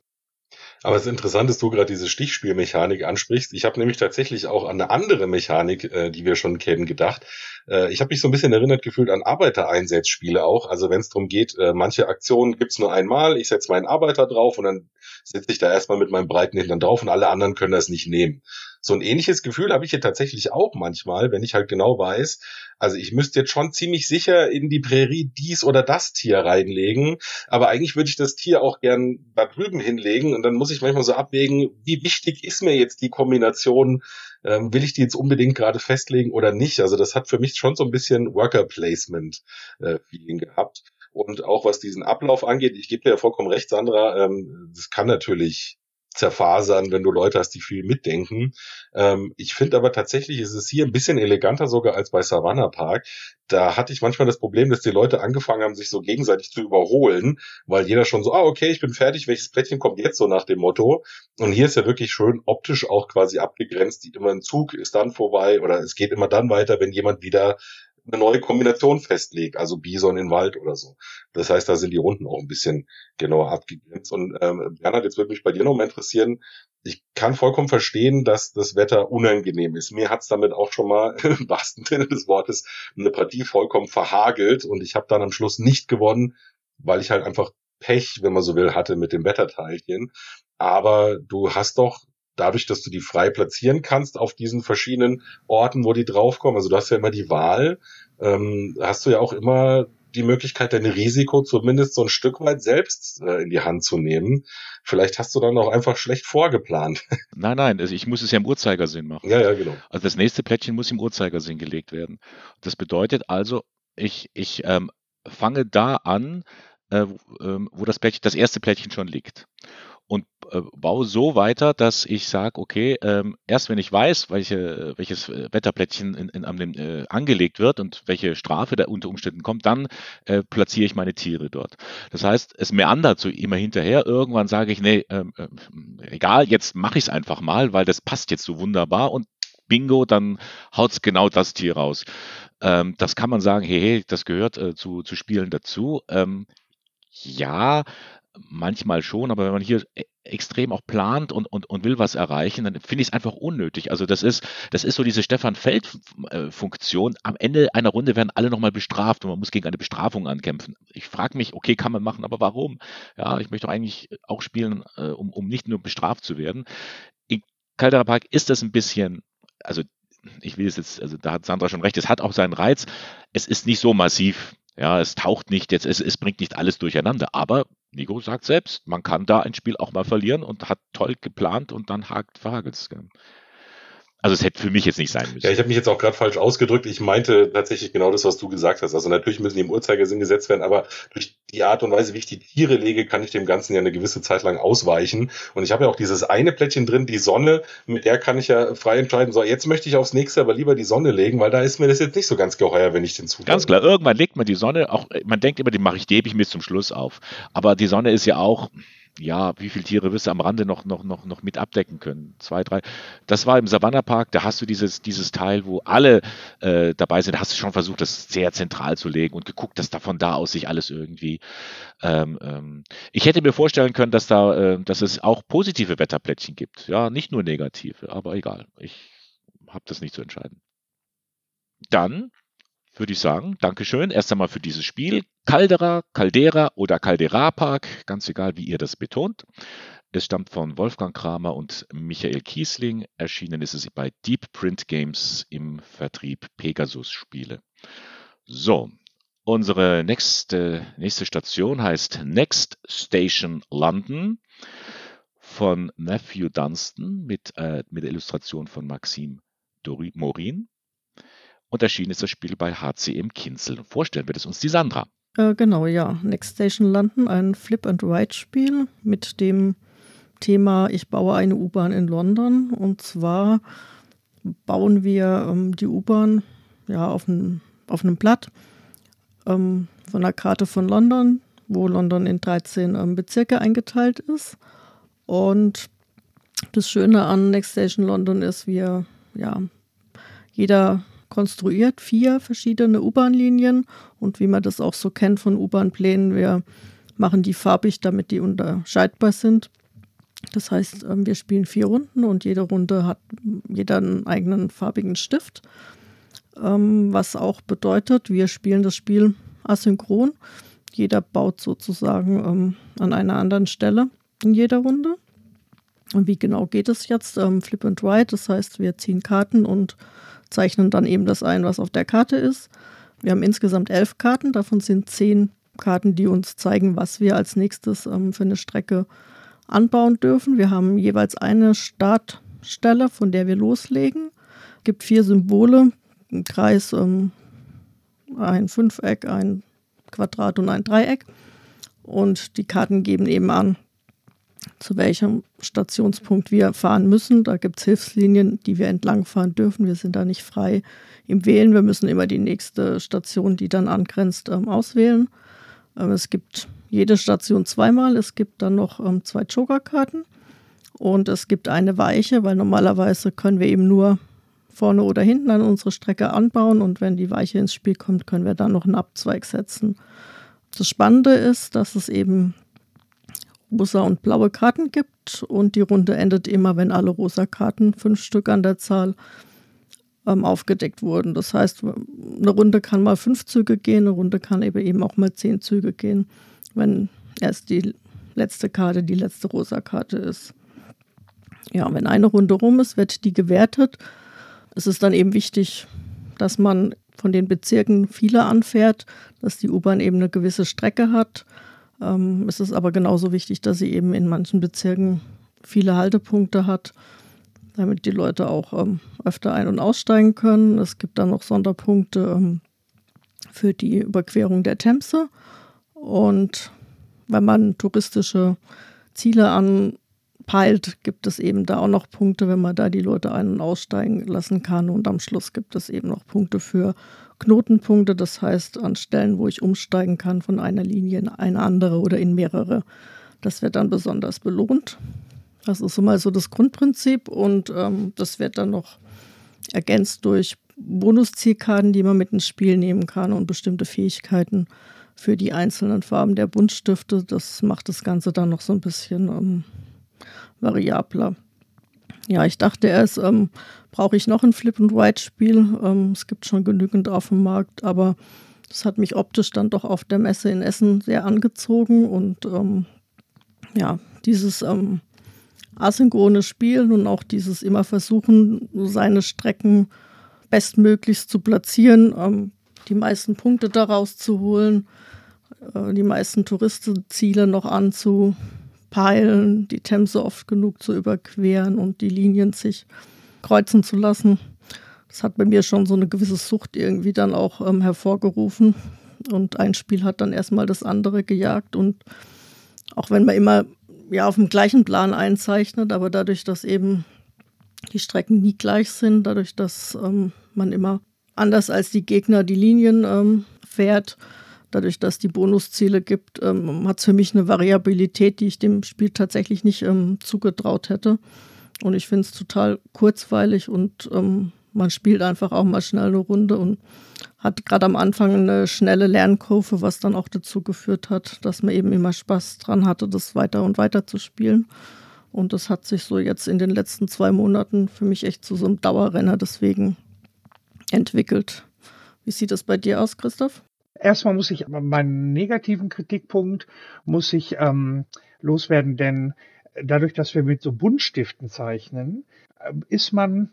Aber es ist interessant, dass du gerade diese Stichspielmechanik ansprichst. Ich habe nämlich tatsächlich auch an eine andere Mechanik, äh, die wir schon kennen, gedacht. Äh, ich habe mich so ein bisschen erinnert gefühlt an Arbeitereinsatzspiele auch. Also wenn es darum geht, äh, manche Aktionen gibt's nur einmal, ich setze meinen Arbeiter drauf und dann sitze ich da erstmal mit meinem breiten Hintern drauf und alle anderen können das nicht nehmen. So ein ähnliches Gefühl habe ich hier tatsächlich auch manchmal, wenn ich halt genau weiß, also ich müsste jetzt schon ziemlich sicher in die Prärie dies oder das Tier reinlegen, aber eigentlich würde ich das Tier auch gern da drüben hinlegen und dann muss ich manchmal so abwägen, wie wichtig ist mir jetzt die Kombination, ähm, will ich die jetzt unbedingt gerade festlegen oder nicht? Also das hat für mich schon so ein bisschen Worker Placement äh, Feeling gehabt. Und auch was diesen Ablauf angeht, ich gebe dir ja vollkommen recht, Sandra, ähm, das kann natürlich zerfasern, wenn du Leute hast, die viel mitdenken. Ähm, ich finde aber tatsächlich ist es hier ein bisschen eleganter sogar als bei Savannah Park. Da hatte ich manchmal das Problem, dass die Leute angefangen haben, sich so gegenseitig zu überholen, weil jeder schon so, ah, okay, ich bin fertig, welches Plättchen kommt jetzt so nach dem Motto. Und hier ist ja wirklich schön optisch auch quasi abgegrenzt, die immer ein Zug ist dann vorbei oder es geht immer dann weiter, wenn jemand wieder eine neue Kombination festlegt, also Bison in Wald oder so. Das heißt, da sind die Runden auch ein bisschen genauer abgegrenzt. Und ähm, Bernhard, jetzt würde mich bei dir noch mal interessieren, ich kann vollkommen verstehen, dass das Wetter unangenehm ist. Mir hat's damit auch schon mal im wahrsten Sinne des Wortes eine Partie vollkommen verhagelt und ich habe dann am Schluss nicht gewonnen, weil ich halt einfach Pech, wenn man so will, hatte mit dem Wetterteilchen. Aber du hast doch dadurch, dass du die frei platzieren kannst auf diesen verschiedenen Orten, wo die draufkommen, also du hast ja immer die Wahl, ähm, hast du ja auch immer die Möglichkeit, dein Risiko zumindest so ein Stück weit selbst äh, in die Hand zu nehmen. Vielleicht hast du dann auch einfach schlecht vorgeplant. Nein, nein, also ich muss es ja im Uhrzeigersinn machen. Ja, ja, genau. Also das nächste Plättchen muss im Uhrzeigersinn gelegt werden. Das bedeutet also, ich, ich ähm, fange da an, äh, ähm, wo das Plättchen, das erste Plättchen schon liegt und äh, baue so weiter, dass ich sage, okay, ähm, erst wenn ich weiß, welche, welches äh, Wetterplättchen in, in, an dem, äh, angelegt wird und welche Strafe da unter Umständen kommt, dann äh, platziere ich meine Tiere dort. Das heißt, es meandert so immer hinterher. Irgendwann sage ich, nee, ähm, äh, egal, jetzt mache ich es einfach mal, weil das passt jetzt so wunderbar und bingo, dann haut's genau das Tier raus. Ähm, das kann man sagen, hey, hey das gehört äh, zu, zu Spielen dazu. Ähm, ja, manchmal schon, aber wenn man hier e, extrem auch plant und, und, und will was erreichen, dann finde ich es einfach unnötig. Also das ist, das ist so diese Stefan Feld-Funktion. Am Ende einer Runde werden alle nochmal bestraft und man muss gegen eine Bestrafung ankämpfen. Ich frage mich, okay, kann man machen, aber warum? Ja, ich möchte eigentlich auch spielen, äh, um, um nicht nur bestraft zu werden. In Caldera Park ist das ein bisschen, also ich will es jetzt, also da hat Sandra schon recht, es hat auch seinen Reiz. Es ist nicht so massiv. Ja, es taucht nicht jetzt, es, es bringt nicht alles durcheinander, aber Nico sagt selbst, man kann da ein Spiel auch mal verlieren und hat toll geplant und dann hakt verhagelt also es hätte für mich jetzt nicht sein müssen. Ja, ich habe mich jetzt auch gerade falsch ausgedrückt. Ich meinte tatsächlich genau das, was du gesagt hast. Also natürlich müssen die im Uhrzeigersinn gesetzt werden, aber durch die Art und Weise, wie ich die Tiere lege, kann ich dem Ganzen ja eine gewisse Zeit lang ausweichen. Und ich habe ja auch dieses eine Plättchen drin, die Sonne, mit der kann ich ja frei entscheiden, so jetzt möchte ich aufs nächste aber lieber die Sonne legen, weil da ist mir das jetzt nicht so ganz geheuer, wenn ich den zu. Ganz klar, irgendwann legt man die Sonne, auch man denkt immer, die mache ich, die hebe ich mir zum Schluss auf. Aber die Sonne ist ja auch, ja, wie viele Tiere wirst du am Rande noch, noch, noch, noch mit abdecken können? Zwei, drei. Das war im Savannah Park, da hast du dieses, dieses Teil, wo alle äh, dabei sind, da hast du schon versucht, das sehr zentral zu legen und geguckt, dass da von da aus sich alles irgendwie. Ähm, ähm, ich hätte mir vorstellen können, dass da, äh, dass es auch positive Wetterplättchen gibt. Ja, nicht nur negative, aber egal. Ich habe das nicht zu entscheiden. Dann würde ich sagen, Dankeschön. Erst einmal für dieses Spiel. Caldera, Caldera oder Caldera Park, ganz egal, wie ihr das betont. Es stammt von Wolfgang Kramer und Michael Kiesling. Erschienen ist es bei Deep Print Games im Vertrieb Pegasus Spiele. So, unsere nächste, nächste Station heißt Next Station London von Matthew Dunstan mit, äh, mit der Illustration von Maxime Morin. Und erschienen ist das Spiel bei HCM Kinzel. Vorstellen wird es uns die Sandra. Äh, genau, ja. Next Station London, ein Flip-and-Ride-Spiel mit dem Thema Ich baue eine U-Bahn in London. Und zwar bauen wir ähm, die U-Bahn ja, auf, ein, auf einem Blatt ähm, von einer Karte von London, wo London in 13 ähm, Bezirke eingeteilt ist. Und das Schöne an Next Station London ist, wir, ja, jeder konstruiert vier verschiedene U-Bahn-Linien und wie man das auch so kennt von U-Bahn-Plänen, wir machen die farbig, damit die unterscheidbar sind. Das heißt, ähm, wir spielen vier Runden und jede Runde hat jeder einen eigenen farbigen Stift. Ähm, was auch bedeutet, wir spielen das Spiel asynchron. Jeder baut sozusagen ähm, an einer anderen Stelle in jeder Runde. Und wie genau geht es jetzt? Flip and Write, das heißt, wir ziehen Karten und zeichnen dann eben das ein, was auf der Karte ist. Wir haben insgesamt elf Karten, davon sind zehn Karten, die uns zeigen, was wir als nächstes ähm, für eine Strecke anbauen dürfen. Wir haben jeweils eine Startstelle, von der wir loslegen. Es gibt vier Symbole, ein Kreis, ähm, ein Fünfeck, ein Quadrat und ein Dreieck. Und die Karten geben eben an, zu welchem Stationspunkt wir fahren müssen. Da gibt es Hilfslinien, die wir entlangfahren dürfen. Wir sind da nicht frei im Wählen. Wir müssen immer die nächste Station, die dann angrenzt, ähm, auswählen. Ähm, es gibt jede Station zweimal. Es gibt dann noch ähm, zwei Jokerkarten und es gibt eine Weiche, weil normalerweise können wir eben nur vorne oder hinten an unsere Strecke anbauen und wenn die Weiche ins Spiel kommt, können wir dann noch einen Abzweig setzen. Das Spannende ist, dass es eben rosa und blaue Karten gibt und die Runde endet immer, wenn alle rosa Karten, fünf Stück an der Zahl, ähm, aufgedeckt wurden. Das heißt, eine Runde kann mal fünf Züge gehen, eine Runde kann eben auch mal zehn Züge gehen, wenn erst die letzte Karte die letzte rosa Karte ist. Ja, wenn eine Runde rum ist, wird die gewertet. Es ist dann eben wichtig, dass man von den Bezirken viele anfährt, dass die U-Bahn eben eine gewisse Strecke hat ähm, es ist aber genauso wichtig, dass sie eben in manchen Bezirken viele Haltepunkte hat, damit die Leute auch ähm, öfter ein- und aussteigen können. Es gibt dann noch Sonderpunkte ähm, für die Überquerung der Themse. Und wenn man touristische Ziele anpeilt, gibt es eben da auch noch Punkte, wenn man da die Leute ein- und aussteigen lassen kann. Und am Schluss gibt es eben noch Punkte für Knotenpunkte, das heißt an Stellen, wo ich umsteigen kann von einer Linie in eine andere oder in mehrere. Das wird dann besonders belohnt. Das ist so mal so das Grundprinzip und ähm, das wird dann noch ergänzt durch Bonuszielkarten, die man mit ins Spiel nehmen kann und bestimmte Fähigkeiten für die einzelnen Farben der Buntstifte. Das macht das Ganze dann noch so ein bisschen ähm, variabler. Ja, ich dachte erst, ähm, brauche ich noch ein Flip-and-White-Spiel. Ähm, es gibt schon genügend auf dem Markt, aber das hat mich optisch dann doch auf der Messe in Essen sehr angezogen und ähm, ja, dieses ähm, asynchrone Spielen und auch dieses immer versuchen, seine Strecken bestmöglichst zu platzieren, ähm, die meisten Punkte daraus zu holen, äh, die meisten Touristenziele noch anzu peilen, die Themse oft genug zu überqueren und die Linien sich kreuzen zu lassen. Das hat bei mir schon so eine gewisse Sucht irgendwie dann auch ähm, hervorgerufen. Und ein Spiel hat dann erstmal das andere gejagt. Und auch wenn man immer ja auf dem gleichen Plan einzeichnet, aber dadurch, dass eben die Strecken nie gleich sind, dadurch, dass ähm, man immer anders als die Gegner die Linien ähm, fährt, dadurch, dass die Bonusziele gibt, ähm, hat es für mich eine Variabilität, die ich dem Spiel tatsächlich nicht ähm, zugetraut hätte. Und ich finde es total kurzweilig und ähm, man spielt einfach auch mal schnell eine Runde und hat gerade am Anfang eine schnelle Lernkurve, was dann auch dazu geführt hat, dass man eben immer Spaß dran hatte, das weiter und weiter zu spielen. Und das hat sich so jetzt in den letzten zwei Monaten für mich echt zu so einem Dauerrenner deswegen entwickelt Wie sieht das bei dir aus, Christoph? Erstmal muss ich meinen negativen Kritikpunkt muss ich ähm, loswerden, denn dadurch, dass wir mit so Buntstiften zeichnen, äh, ist man,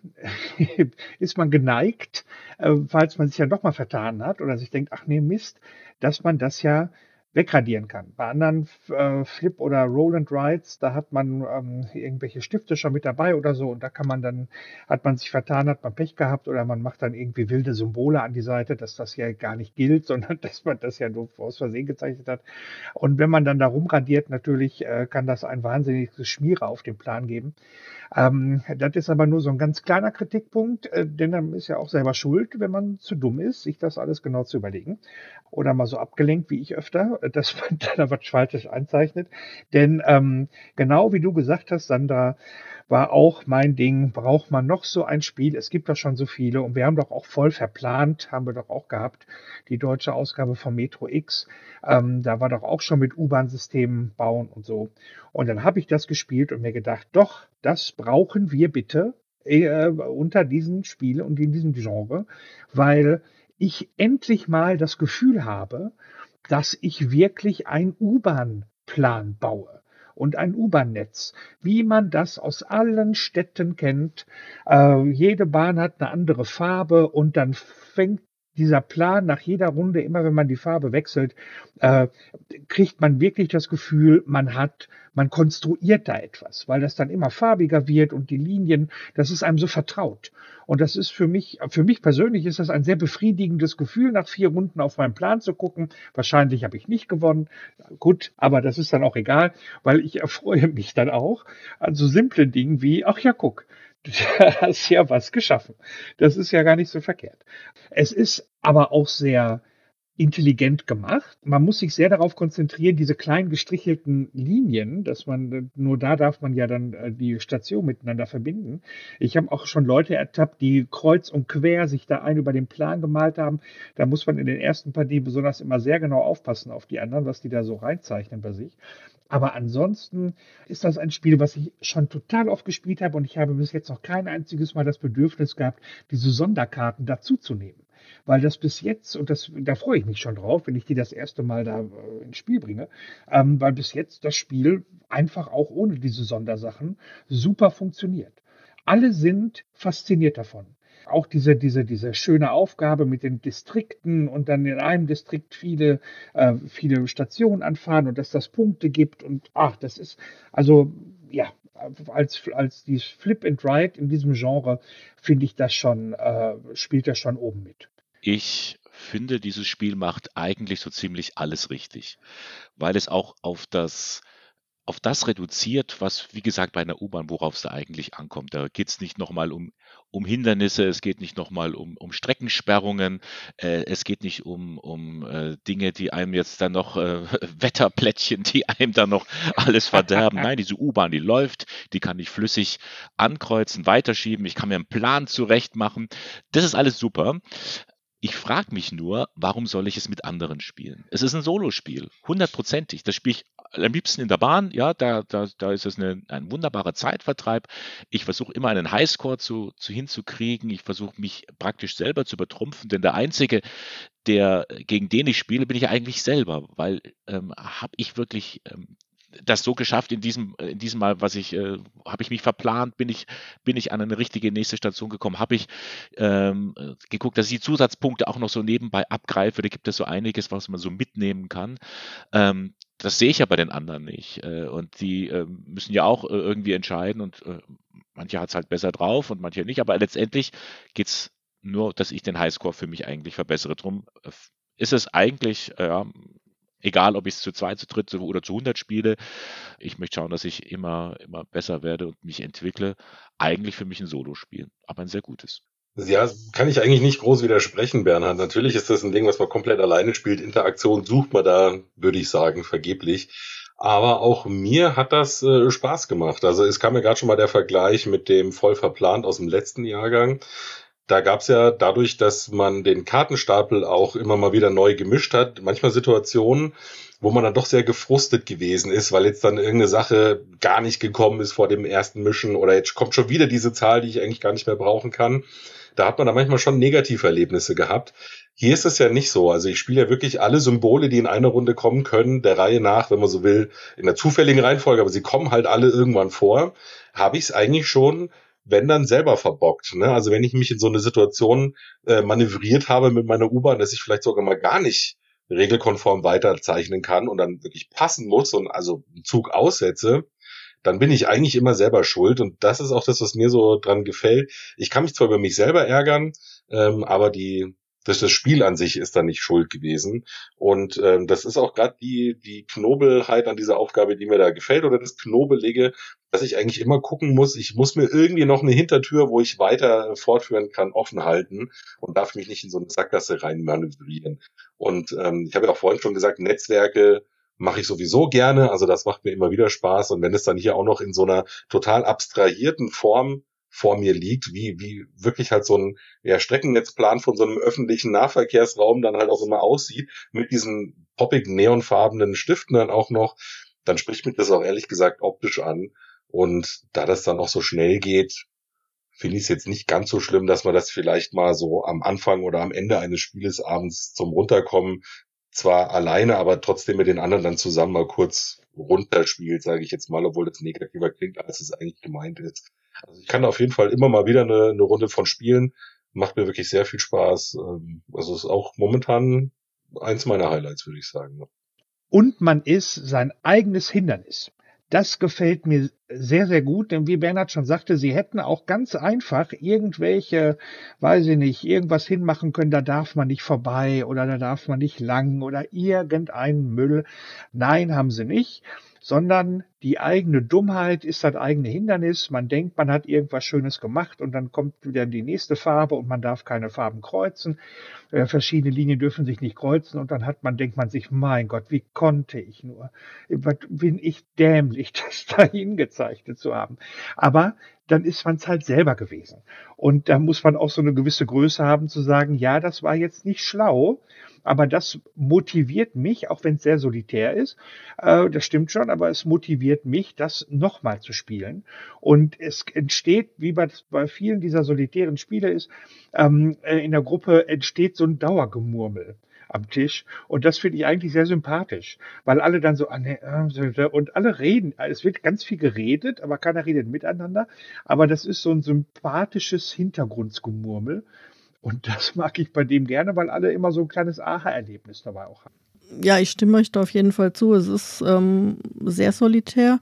ist man geneigt, äh, falls man sich ja doch mal vertan hat oder sich denkt, ach nee, Mist, dass man das ja wegradieren kann. Bei anderen äh, Flip- oder Roll-and-Rides, da hat man ähm, irgendwelche Stifte schon mit dabei oder so und da kann man dann, hat man sich vertan, hat man Pech gehabt oder man macht dann irgendwie wilde Symbole an die Seite, dass das ja gar nicht gilt, sondern dass man das ja nur aus Versehen gezeichnet hat. Und wenn man dann da rumradiert, natürlich äh, kann das ein wahnsinniges Schmierer auf dem Plan geben. Ähm, das ist aber nur so ein ganz kleiner Kritikpunkt, äh, denn dann ist ja auch selber schuld, wenn man zu dumm ist, sich das alles genau zu überlegen. Oder mal so abgelenkt wie ich öfter, äh, dass man da was Falsches einzeichnet. Denn ähm, genau wie du gesagt hast, Sandra, war auch mein Ding, braucht man noch so ein Spiel? Es gibt doch schon so viele und wir haben doch auch voll verplant, haben wir doch auch gehabt, die deutsche Ausgabe von Metro X. Ähm, da war doch auch schon mit U-Bahn-Systemen bauen und so. Und dann habe ich das gespielt und mir gedacht, doch, das brauchen wir bitte äh, unter diesen Spielen und in diesem Genre, weil ich endlich mal das Gefühl habe, dass ich wirklich ein U-Bahn-Plan baue und ein U-Bahn-Netz, wie man das aus allen Städten kennt. Äh, jede Bahn hat eine andere Farbe und dann fängt dieser Plan nach jeder Runde, immer wenn man die Farbe wechselt, äh, kriegt man wirklich das Gefühl, man hat, man konstruiert da etwas, weil das dann immer farbiger wird und die Linien, das ist einem so vertraut. Und das ist für mich, für mich persönlich ist das ein sehr befriedigendes Gefühl, nach vier Runden auf meinen Plan zu gucken. Wahrscheinlich habe ich nicht gewonnen. Gut, aber das ist dann auch egal, weil ich erfreue mich dann auch an so simplen Dingen wie, ach ja, guck, hast ja was geschaffen. Das ist ja gar nicht so verkehrt. Es ist aber auch sehr intelligent gemacht. Man muss sich sehr darauf konzentrieren, diese kleinen gestrichelten Linien, dass man, nur da darf man ja dann äh, die Station miteinander verbinden. Ich habe auch schon Leute ertappt, die kreuz und quer sich da ein über den Plan gemalt haben. Da muss man in den ersten Partien besonders immer sehr genau aufpassen auf die anderen, was die da so reinzeichnen bei sich. Aber ansonsten ist das ein Spiel, was ich schon total oft gespielt habe und ich habe bis jetzt noch kein einziges Mal das Bedürfnis gehabt, diese Sonderkarten dazuzunehmen. Weil das bis jetzt, und das, da freue ich mich schon drauf, wenn ich die das erste Mal da äh, ins Spiel bringe, ähm, weil bis jetzt das Spiel einfach auch ohne diese Sondersachen super funktioniert. Alle sind fasziniert davon auch diese, diese, diese schöne Aufgabe mit den Distrikten und dann in einem Distrikt viele, äh, viele Stationen anfahren und dass das Punkte gibt und ach, das ist, also ja, als, als die Flip and Ride in diesem Genre finde ich das schon, äh, spielt das schon oben mit. Ich finde, dieses Spiel macht eigentlich so ziemlich alles richtig, weil es auch auf das auf das reduziert, was, wie gesagt, bei einer U-Bahn, worauf es da eigentlich ankommt. Da geht es nicht nochmal um, um Hindernisse, es geht nicht nochmal um, um Streckensperrungen, äh, es geht nicht um, um äh, Dinge, die einem jetzt dann noch, äh, Wetterplättchen, die einem dann noch alles verderben. Nein, diese U-Bahn, die läuft, die kann ich flüssig ankreuzen, weiterschieben, ich kann mir einen Plan zurecht machen. Das ist alles super. Ich frage mich nur, warum soll ich es mit anderen spielen? Es ist ein Solospiel, hundertprozentig. Das spiele ich am liebsten in der Bahn, ja, da, da, da ist es eine, ein wunderbarer Zeitvertreib. Ich versuche immer einen Highscore zu, zu hinzukriegen. Ich versuche mich praktisch selber zu übertrumpfen, denn der Einzige, der, gegen den ich spiele, bin ich eigentlich selber, weil ähm, habe ich wirklich ähm, das so geschafft in diesem, in diesem Mal, was ich, äh, habe ich mich verplant, bin ich, bin ich an eine richtige nächste Station gekommen, habe ich ähm, geguckt, dass ich die Zusatzpunkte auch noch so nebenbei abgreife. Da gibt es so einiges, was man so mitnehmen kann. Ähm, das sehe ich ja bei den anderen nicht. Äh, und die äh, müssen ja auch äh, irgendwie entscheiden und äh, manche hat es halt besser drauf und manche nicht. Aber letztendlich geht es nur, dass ich den Highscore für mich eigentlich verbessere. Drum äh, ist es eigentlich, ja, egal ob ich es zu zwei, zu dritt oder zu 100 spiele, ich möchte schauen, dass ich immer, immer besser werde und mich entwickle. Eigentlich für mich ein Solo-Spiel, aber ein sehr gutes. Ja, kann ich eigentlich nicht groß widersprechen, Bernhard. Natürlich ist das ein Ding, was man komplett alleine spielt. Interaktion sucht man da, würde ich sagen, vergeblich. Aber auch mir hat das äh, Spaß gemacht. Also es kam mir gerade schon mal der Vergleich mit dem voll verplant aus dem letzten Jahrgang. Da gab's ja dadurch, dass man den Kartenstapel auch immer mal wieder neu gemischt hat, manchmal Situationen, wo man dann doch sehr gefrustet gewesen ist, weil jetzt dann irgendeine Sache gar nicht gekommen ist vor dem ersten Mischen oder jetzt kommt schon wieder diese Zahl, die ich eigentlich gar nicht mehr brauchen kann. Da hat man da manchmal schon Negativerlebnisse gehabt. Hier ist es ja nicht so. Also ich spiele ja wirklich alle Symbole, die in einer Runde kommen können, der Reihe nach, wenn man so will, in der zufälligen Reihenfolge, aber sie kommen halt alle irgendwann vor. Habe ich es eigentlich schon, wenn dann selber verbockt. Ne? Also wenn ich mich in so eine Situation äh, manövriert habe mit meiner U-Bahn, dass ich vielleicht sogar mal gar nicht regelkonform weiterzeichnen kann und dann wirklich passen muss und also einen Zug aussetze, dann bin ich eigentlich immer selber schuld. Und das ist auch das, was mir so dran gefällt. Ich kann mich zwar über mich selber ärgern, ähm, aber die, das, das Spiel an sich ist da nicht schuld gewesen. Und ähm, das ist auch gerade die, die Knobelheit an dieser Aufgabe, die mir da gefällt, oder das Knobelige, dass ich eigentlich immer gucken muss, ich muss mir irgendwie noch eine Hintertür, wo ich weiter fortführen kann, offen halten und darf mich nicht in so eine Sackgasse rein manövrieren. Und ähm, ich habe ja auch vorhin schon gesagt, Netzwerke mache ich sowieso gerne, also das macht mir immer wieder Spaß. Und wenn es dann hier auch noch in so einer total abstrahierten Form vor mir liegt, wie, wie wirklich halt so ein ja, Streckennetzplan von so einem öffentlichen Nahverkehrsraum dann halt auch immer aussieht, mit diesen poppig neonfarbenen Stiften dann auch noch, dann spricht mich das auch ehrlich gesagt optisch an. Und da das dann auch so schnell geht, finde ich es jetzt nicht ganz so schlimm, dass man das vielleicht mal so am Anfang oder am Ende eines Spieles abends zum Runterkommen zwar alleine, aber trotzdem mit den anderen dann zusammen mal kurz runterspielt, sage ich jetzt mal, obwohl das negativer klingt, als es eigentlich gemeint ist. Also ich kann auf jeden Fall immer mal wieder eine, eine Runde von spielen. Macht mir wirklich sehr viel Spaß. Ähm, also ist auch momentan eins meiner Highlights, würde ich sagen. Und man ist sein eigenes Hindernis. Das gefällt mir sehr, sehr gut, denn wie Bernhard schon sagte, sie hätten auch ganz einfach irgendwelche, weiß ich nicht, irgendwas hinmachen können, da darf man nicht vorbei oder da darf man nicht lang oder irgendeinen Müll. Nein, haben sie nicht sondern die eigene Dummheit ist das eigene Hindernis. Man denkt, man hat irgendwas Schönes gemacht und dann kommt wieder die nächste Farbe und man darf keine Farben kreuzen. Äh, verschiedene Linien dürfen sich nicht kreuzen und dann hat man, denkt man sich, mein Gott, wie konnte ich nur? Was bin ich dämlich, das dahin gezeichnet zu haben? Aber dann ist man es halt selber gewesen. Und da muss man auch so eine gewisse Größe haben zu sagen, ja, das war jetzt nicht schlau aber das motiviert mich, auch wenn es sehr solitär ist, äh, das stimmt schon, aber es motiviert mich, das nochmal zu spielen. Und es entsteht, wie bei, bei vielen dieser solitären Spiele ist, ähm, äh, in der Gruppe entsteht so ein Dauergemurmel am Tisch. Und das finde ich eigentlich sehr sympathisch, weil alle dann so, äh, und alle reden. Es wird ganz viel geredet, aber keiner redet miteinander. Aber das ist so ein sympathisches Hintergrundgemurmel. Und das mag ich bei dem gerne, weil alle immer so ein kleines Aha-Erlebnis dabei auch haben. Ja, ich stimme euch da auf jeden Fall zu. Es ist ähm, sehr solitär.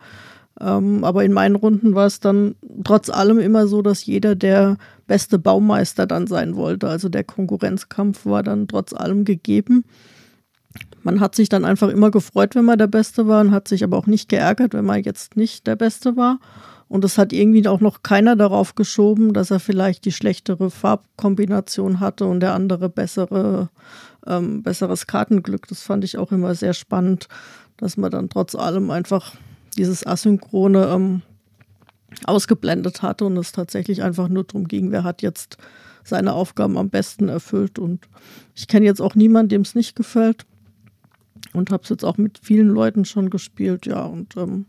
Ähm, aber in meinen Runden war es dann trotz allem immer so, dass jeder der beste Baumeister dann sein wollte. Also der Konkurrenzkampf war dann trotz allem gegeben. Man hat sich dann einfach immer gefreut, wenn man der Beste war und hat sich aber auch nicht geärgert, wenn man jetzt nicht der Beste war. Und es hat irgendwie auch noch keiner darauf geschoben, dass er vielleicht die schlechtere Farbkombination hatte und der andere bessere, ähm, besseres Kartenglück. Das fand ich auch immer sehr spannend, dass man dann trotz allem einfach dieses Asynchrone ähm, ausgeblendet hatte und es tatsächlich einfach nur darum ging, wer hat jetzt seine Aufgaben am besten erfüllt. Und ich kenne jetzt auch niemanden, dem es nicht gefällt. Und habe es jetzt auch mit vielen Leuten schon gespielt, ja. Und ähm,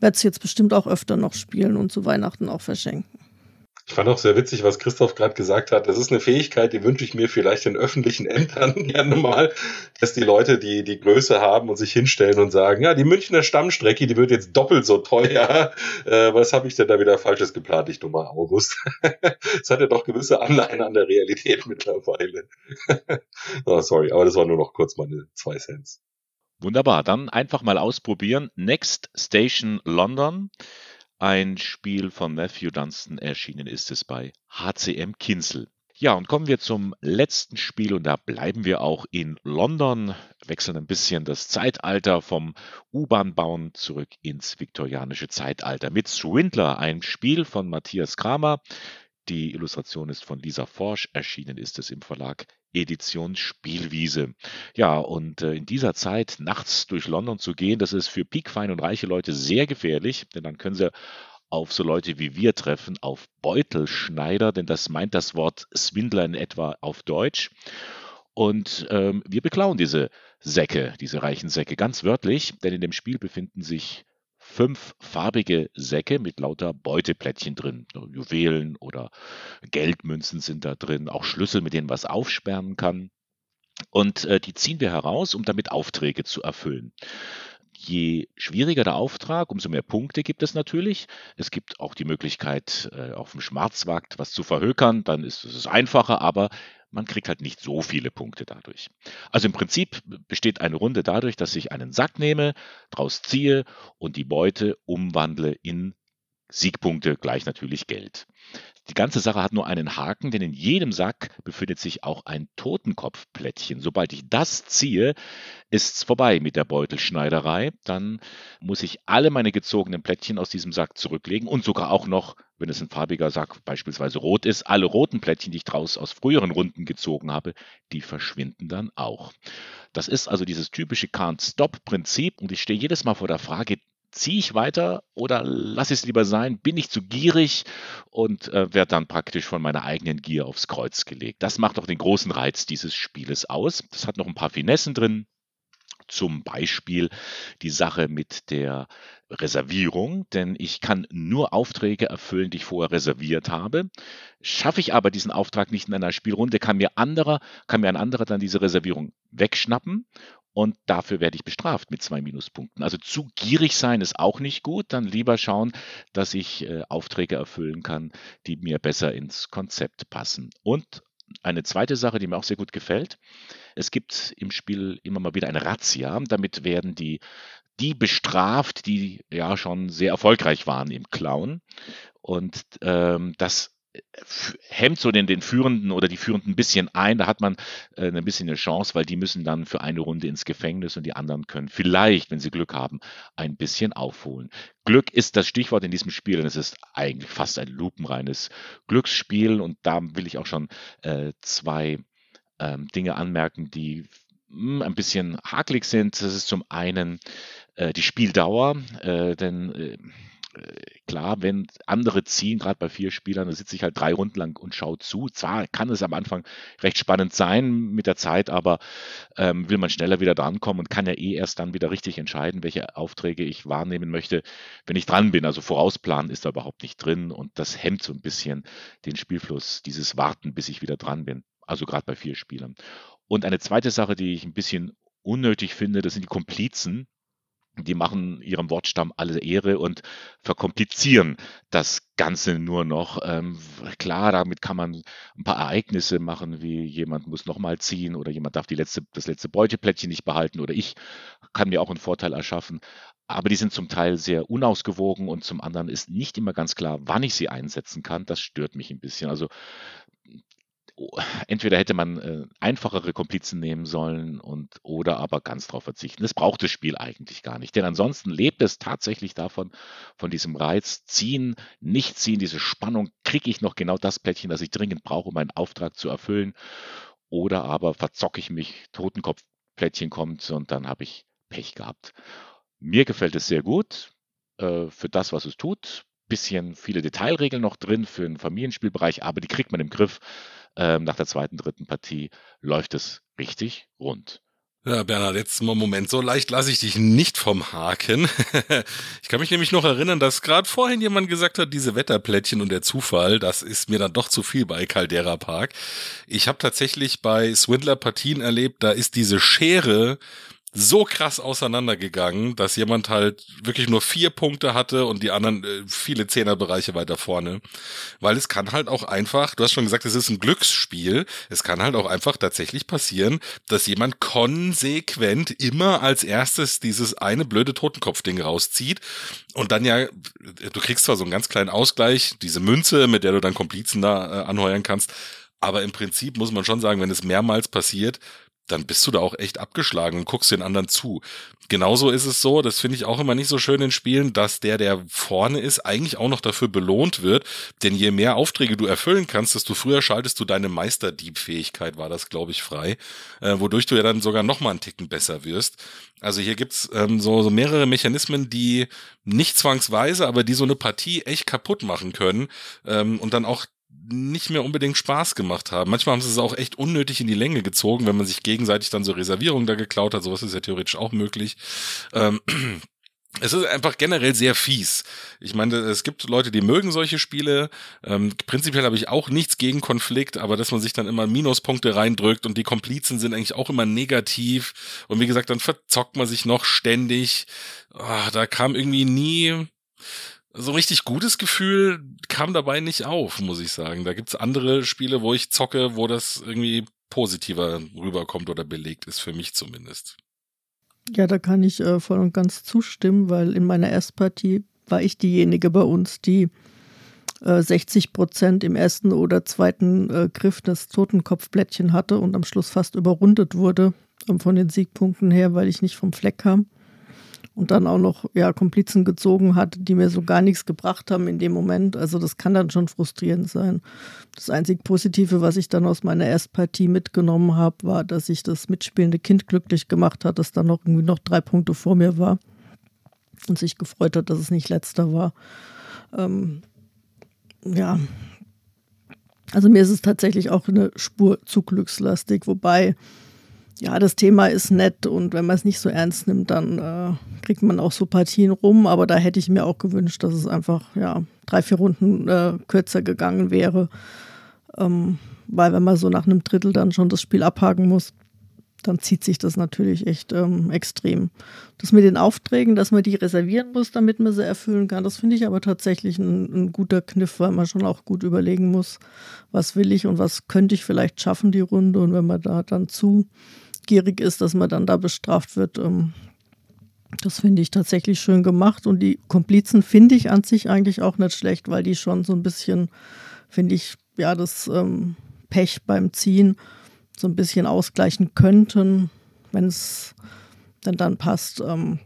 werde es jetzt bestimmt auch öfter noch spielen und zu Weihnachten auch verschenken. Ich fand auch sehr witzig, was Christoph gerade gesagt hat. Das ist eine Fähigkeit, die wünsche ich mir vielleicht in öffentlichen Ämtern gerne mal, dass die Leute die, die Größe haben und sich hinstellen und sagen, ja, die Münchner Stammstrecke, die wird jetzt doppelt so teuer. Äh, was habe ich denn da wieder Falsches geplant, ich dummer August? Es hat ja doch gewisse Anleihen an der Realität mittlerweile. oh, sorry, aber das war nur noch kurz meine zwei Cents. Wunderbar, dann einfach mal ausprobieren. Next Station London. Ein Spiel von Matthew Dunstan erschienen ist es bei HCM Kinsel. Ja, und kommen wir zum letzten Spiel und da bleiben wir auch in London, wechseln ein bisschen das Zeitalter vom U-Bahn-Bauen zurück ins viktorianische Zeitalter mit Swindler, ein Spiel von Matthias Kramer. Die Illustration ist von Lisa Forsch, erschienen ist es im Verlag Edition Spielwiese. Ja, und äh, in dieser Zeit nachts durch London zu gehen, das ist für piekfein und reiche Leute sehr gefährlich, denn dann können sie auf so Leute wie wir treffen, auf Beutelschneider, denn das meint das Wort Swindler in etwa auf Deutsch. Und ähm, wir beklauen diese Säcke, diese reichen Säcke, ganz wörtlich, denn in dem Spiel befinden sich fünf farbige Säcke mit lauter Beuteplättchen drin. Juwelen oder Geldmünzen sind da drin, auch Schlüssel, mit denen was aufsperren kann. Und äh, die ziehen wir heraus, um damit Aufträge zu erfüllen. Je schwieriger der Auftrag, umso mehr Punkte gibt es natürlich. Es gibt auch die Möglichkeit, äh, auf dem Schwarzmarkt was zu verhökern, dann ist es einfacher, aber man kriegt halt nicht so viele Punkte dadurch. Also im Prinzip besteht eine Runde dadurch, dass ich einen Sack nehme, draus ziehe und die Beute umwandle in Siegpunkte gleich natürlich Geld. Die ganze Sache hat nur einen Haken, denn in jedem Sack befindet sich auch ein Totenkopfplättchen. Sobald ich das ziehe, ist's vorbei mit der Beutelschneiderei. Dann muss ich alle meine gezogenen Plättchen aus diesem Sack zurücklegen und sogar auch noch, wenn es ein farbiger Sack beispielsweise rot ist, alle roten Plättchen, die ich draus aus früheren Runden gezogen habe, die verschwinden dann auch. Das ist also dieses typische Can't-Stop-Prinzip und ich stehe jedes Mal vor der Frage, ziehe ich weiter oder lasse ich es lieber sein? Bin ich zu gierig und äh, werde dann praktisch von meiner eigenen Gier aufs Kreuz gelegt? Das macht doch den großen Reiz dieses Spieles aus. Das hat noch ein paar Finessen drin. Zum Beispiel die Sache mit der Reservierung, denn ich kann nur Aufträge erfüllen, die ich vorher reserviert habe. Schaffe ich aber diesen Auftrag nicht in einer Spielrunde, kann mir anderer, kann mir ein anderer dann diese Reservierung wegschnappen und dafür werde ich bestraft mit zwei Minuspunkten. Also zu gierig sein ist auch nicht gut, dann lieber schauen, dass ich äh, Aufträge erfüllen kann, die mir besser ins Konzept passen. Und eine zweite Sache, die mir auch sehr gut gefällt, es gibt im Spiel immer mal wieder eine Razzia, damit werden die die bestraft, die ja schon sehr erfolgreich waren im Klauen. Und ähm, das hemmt so den, den Führenden oder die Führenden ein bisschen ein. Da hat man äh, ein bisschen eine Chance, weil die müssen dann für eine Runde ins Gefängnis und die anderen können vielleicht, wenn sie Glück haben, ein bisschen aufholen. Glück ist das Stichwort in diesem Spiel und es ist eigentlich fast ein lupenreines Glücksspiel und da will ich auch schon äh, zwei ähm, Dinge anmerken, die mh, hm, ein bisschen hakelig sind. Das ist zum einen äh, die Spieldauer, äh, denn äh, klar, wenn andere ziehen, gerade bei vier Spielern, da sitze ich halt drei Runden lang und schaue zu. Zwar kann es am Anfang recht spannend sein mit der Zeit, aber ähm, will man schneller wieder drankommen und kann ja eh erst dann wieder richtig entscheiden, welche Aufträge ich wahrnehmen möchte, wenn ich dran bin. Also vorausplanen ist da überhaupt nicht drin und das hemmt so ein bisschen den Spielfluss, dieses Warten, bis ich wieder dran bin. Also gerade bei vier Spielern. Und eine zweite Sache, die ich ein bisschen unnötig finde, das sind die Komplizen die machen ihrem Wortstamm alle Ehre und verkomplizieren das Ganze nur noch. Ähm, klar, damit kann man ein paar Ereignisse machen, wie jemand muss nochmal ziehen oder jemand darf die letzte, das letzte Beuteplättchen nicht behalten oder ich kann mir auch einen Vorteil erschaffen. Aber die sind zum Teil sehr unausgewogen und zum anderen ist nicht immer ganz klar, wann ich sie einsetzen kann. Das stört mich ein bisschen. Also entweder hätte man äh, einfachere Komplizen nehmen sollen und oder aber ganz darauf verzichten. Das braucht das Spiel eigentlich gar nicht, denn ansonsten lebt es tatsächlich davon, von diesem Reiz ziehen, nicht ziehen, diese Spannung, kriege ich noch genau das Plättchen, das ich dringend brauche, um meinen Auftrag zu erfüllen, oder aber verzocke ich mich, Totenkopfplättchen kommt und dann habe ich Pech gehabt. Mir gefällt es sehr gut äh, für das, was es tut. Bisschen viele Detailregeln noch drin für den Familienspielbereich, aber die kriegt man im Griff ähm, nach der zweiten, dritten Partie läuft es richtig rund. Ja, Bernhard, jetzt mal Moment, so leicht lasse ich dich nicht vom Haken. ich kann mich nämlich noch erinnern, dass gerade vorhin jemand gesagt hat, diese Wetterplättchen und der Zufall, das ist mir dann doch zu viel bei Caldera Park. Ich habe tatsächlich bei Swindler Partien erlebt, da ist diese Schere so krass auseinandergegangen, dass jemand halt wirklich nur vier Punkte hatte und die anderen äh, viele Zehnerbereiche weiter vorne. Weil es kann halt auch einfach, du hast schon gesagt, es ist ein Glücksspiel, es kann halt auch einfach tatsächlich passieren, dass jemand konsequent immer als erstes dieses eine blöde Totenkopfding rauszieht und dann ja, du kriegst zwar so einen ganz kleinen Ausgleich, diese Münze, mit der du dann Komplizen da äh, anheuern kannst, aber im Prinzip muss man schon sagen, wenn es mehrmals passiert, dann bist du da auch echt abgeschlagen und guckst den anderen zu. Genauso ist es so, das finde ich auch immer nicht so schön in Spielen, dass der, der vorne ist, eigentlich auch noch dafür belohnt wird. Denn je mehr Aufträge du erfüllen kannst, desto früher schaltest du deine Meisterdiebfähigkeit, war das, glaube ich, frei, äh, wodurch du ja dann sogar noch mal einen Ticken besser wirst. Also hier gibt's ähm, so, so mehrere Mechanismen, die nicht zwangsweise, aber die so eine Partie echt kaputt machen können ähm, und dann auch nicht mehr unbedingt Spaß gemacht haben. Manchmal haben sie es auch echt unnötig in die Länge gezogen, wenn man sich gegenseitig dann so Reservierungen da geklaut hat. Sowas ist ja theoretisch auch möglich. Ähm, es ist einfach generell sehr fies. Ich meine, es gibt Leute, die mögen solche Spiele. Ähm, prinzipiell habe ich auch nichts gegen Konflikt, aber dass man sich dann immer Minuspunkte reindrückt und die Komplizen sind eigentlich auch immer negativ. Und wie gesagt, dann verzockt man sich noch ständig. Oh, da kam irgendwie nie so richtig gutes Gefühl, kam dabei nicht auf, muss ich sagen. Da gibt's andere Spiele, wo ich zocke, wo das irgendwie positiver rüberkommt oder belegt ist, für mich zumindest. Ja, da kann ich äh, voll und ganz zustimmen, weil in meiner Erstpartie war ich diejenige bei uns, die äh, 60 Prozent im ersten oder zweiten äh, Griff das Totenkopfblättchen hatte und am Schluss fast überrundet wurde ähm, von den Siegpunkten her, weil ich nicht vom Fleck kam und dann auch noch ja, Komplizen gezogen hat, die mir so gar nichts gebracht haben in dem Moment. Also das kann dann schon frustrierend sein. Das einzig Positive, was ich dann aus meiner Erstpartie mitgenommen habe, war, dass ich das mitspielende Kind glücklich gemacht hat, das dann noch irgendwie noch drei Punkte vor mir war und sich gefreut hat, dass es nicht letzter war. Ähm, ja, also mir ist es tatsächlich auch eine Spur zu glückslastig, wobei ja, das Thema ist nett und wenn man es nicht so ernst nimmt, dann äh, kriegt man auch so Partien rum. Aber da hätte ich mir auch gewünscht, dass es einfach ja, drei, vier Runden äh, kürzer gegangen wäre. Ähm, weil wenn man so nach einem Drittel dann schon das Spiel abhaken muss, dann zieht sich das natürlich echt ähm, extrem. Das mit den Aufträgen, dass man die reservieren muss, damit man sie erfüllen kann, das finde ich aber tatsächlich ein, ein, guter Kniff, weil man schon auch gut überlegen muss, was will ich und was könnte ich vielleicht schaffen, die Runde. Und wenn man da dann zu gierig ist, dass man dann da bestraft wird. Ähm, das finde ich tatsächlich schön gemacht. Und die Komplizen finde ich an sich eigentlich auch nicht schlecht, weil die schon so ein bisschen, finde ich, ja, das ähm, Pech beim Ziehen so ein bisschen ausgleichen könnten, wenn es dann dann passt, ähm,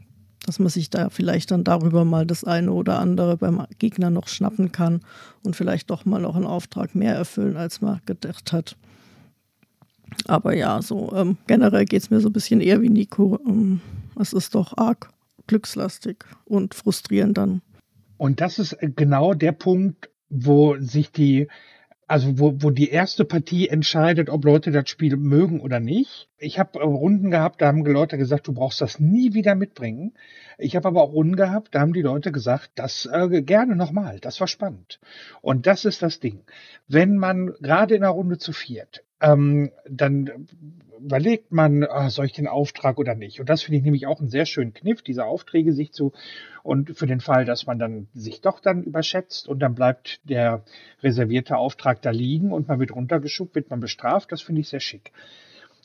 dass man sich da vielleicht dann darüber mal das eine oder andere beim Gegner noch schnappen kann und vielleicht doch mal noch einen Auftrag mehr erfüllen, als man gedacht hat. Aber ja, so ähm, generell geht es mir so ein bisschen eher wie Nico. Ähm, es ist doch arg glückslastig und frustrierend dann. Und das ist genau der Punkt, wo sich die, also wo, wo die erste Partie entscheidet, ob Leute das Spiel mögen oder nicht. Ich habe äh, Runden gehabt, da haben Leute gesagt, du brauchst das nie wieder mitbringen. Ich habe aber auch Runden gehabt, da haben die Leute gesagt, das äh, gerne nochmal, das war spannend. Und das ist das Ding. Wenn man gerade in einer Runde zu viert ähm, dann überlegt man, ah, soll ich den Auftrag oder nicht? Und das finde ich nämlich auch einen sehr schönen Kniff, diese Aufträge sich zu, und für den Fall, dass man dann sich doch dann überschätzt und dann bleibt der reservierte Auftrag da liegen und man wird runtergeschubt, wird man bestraft, das finde ich sehr schick.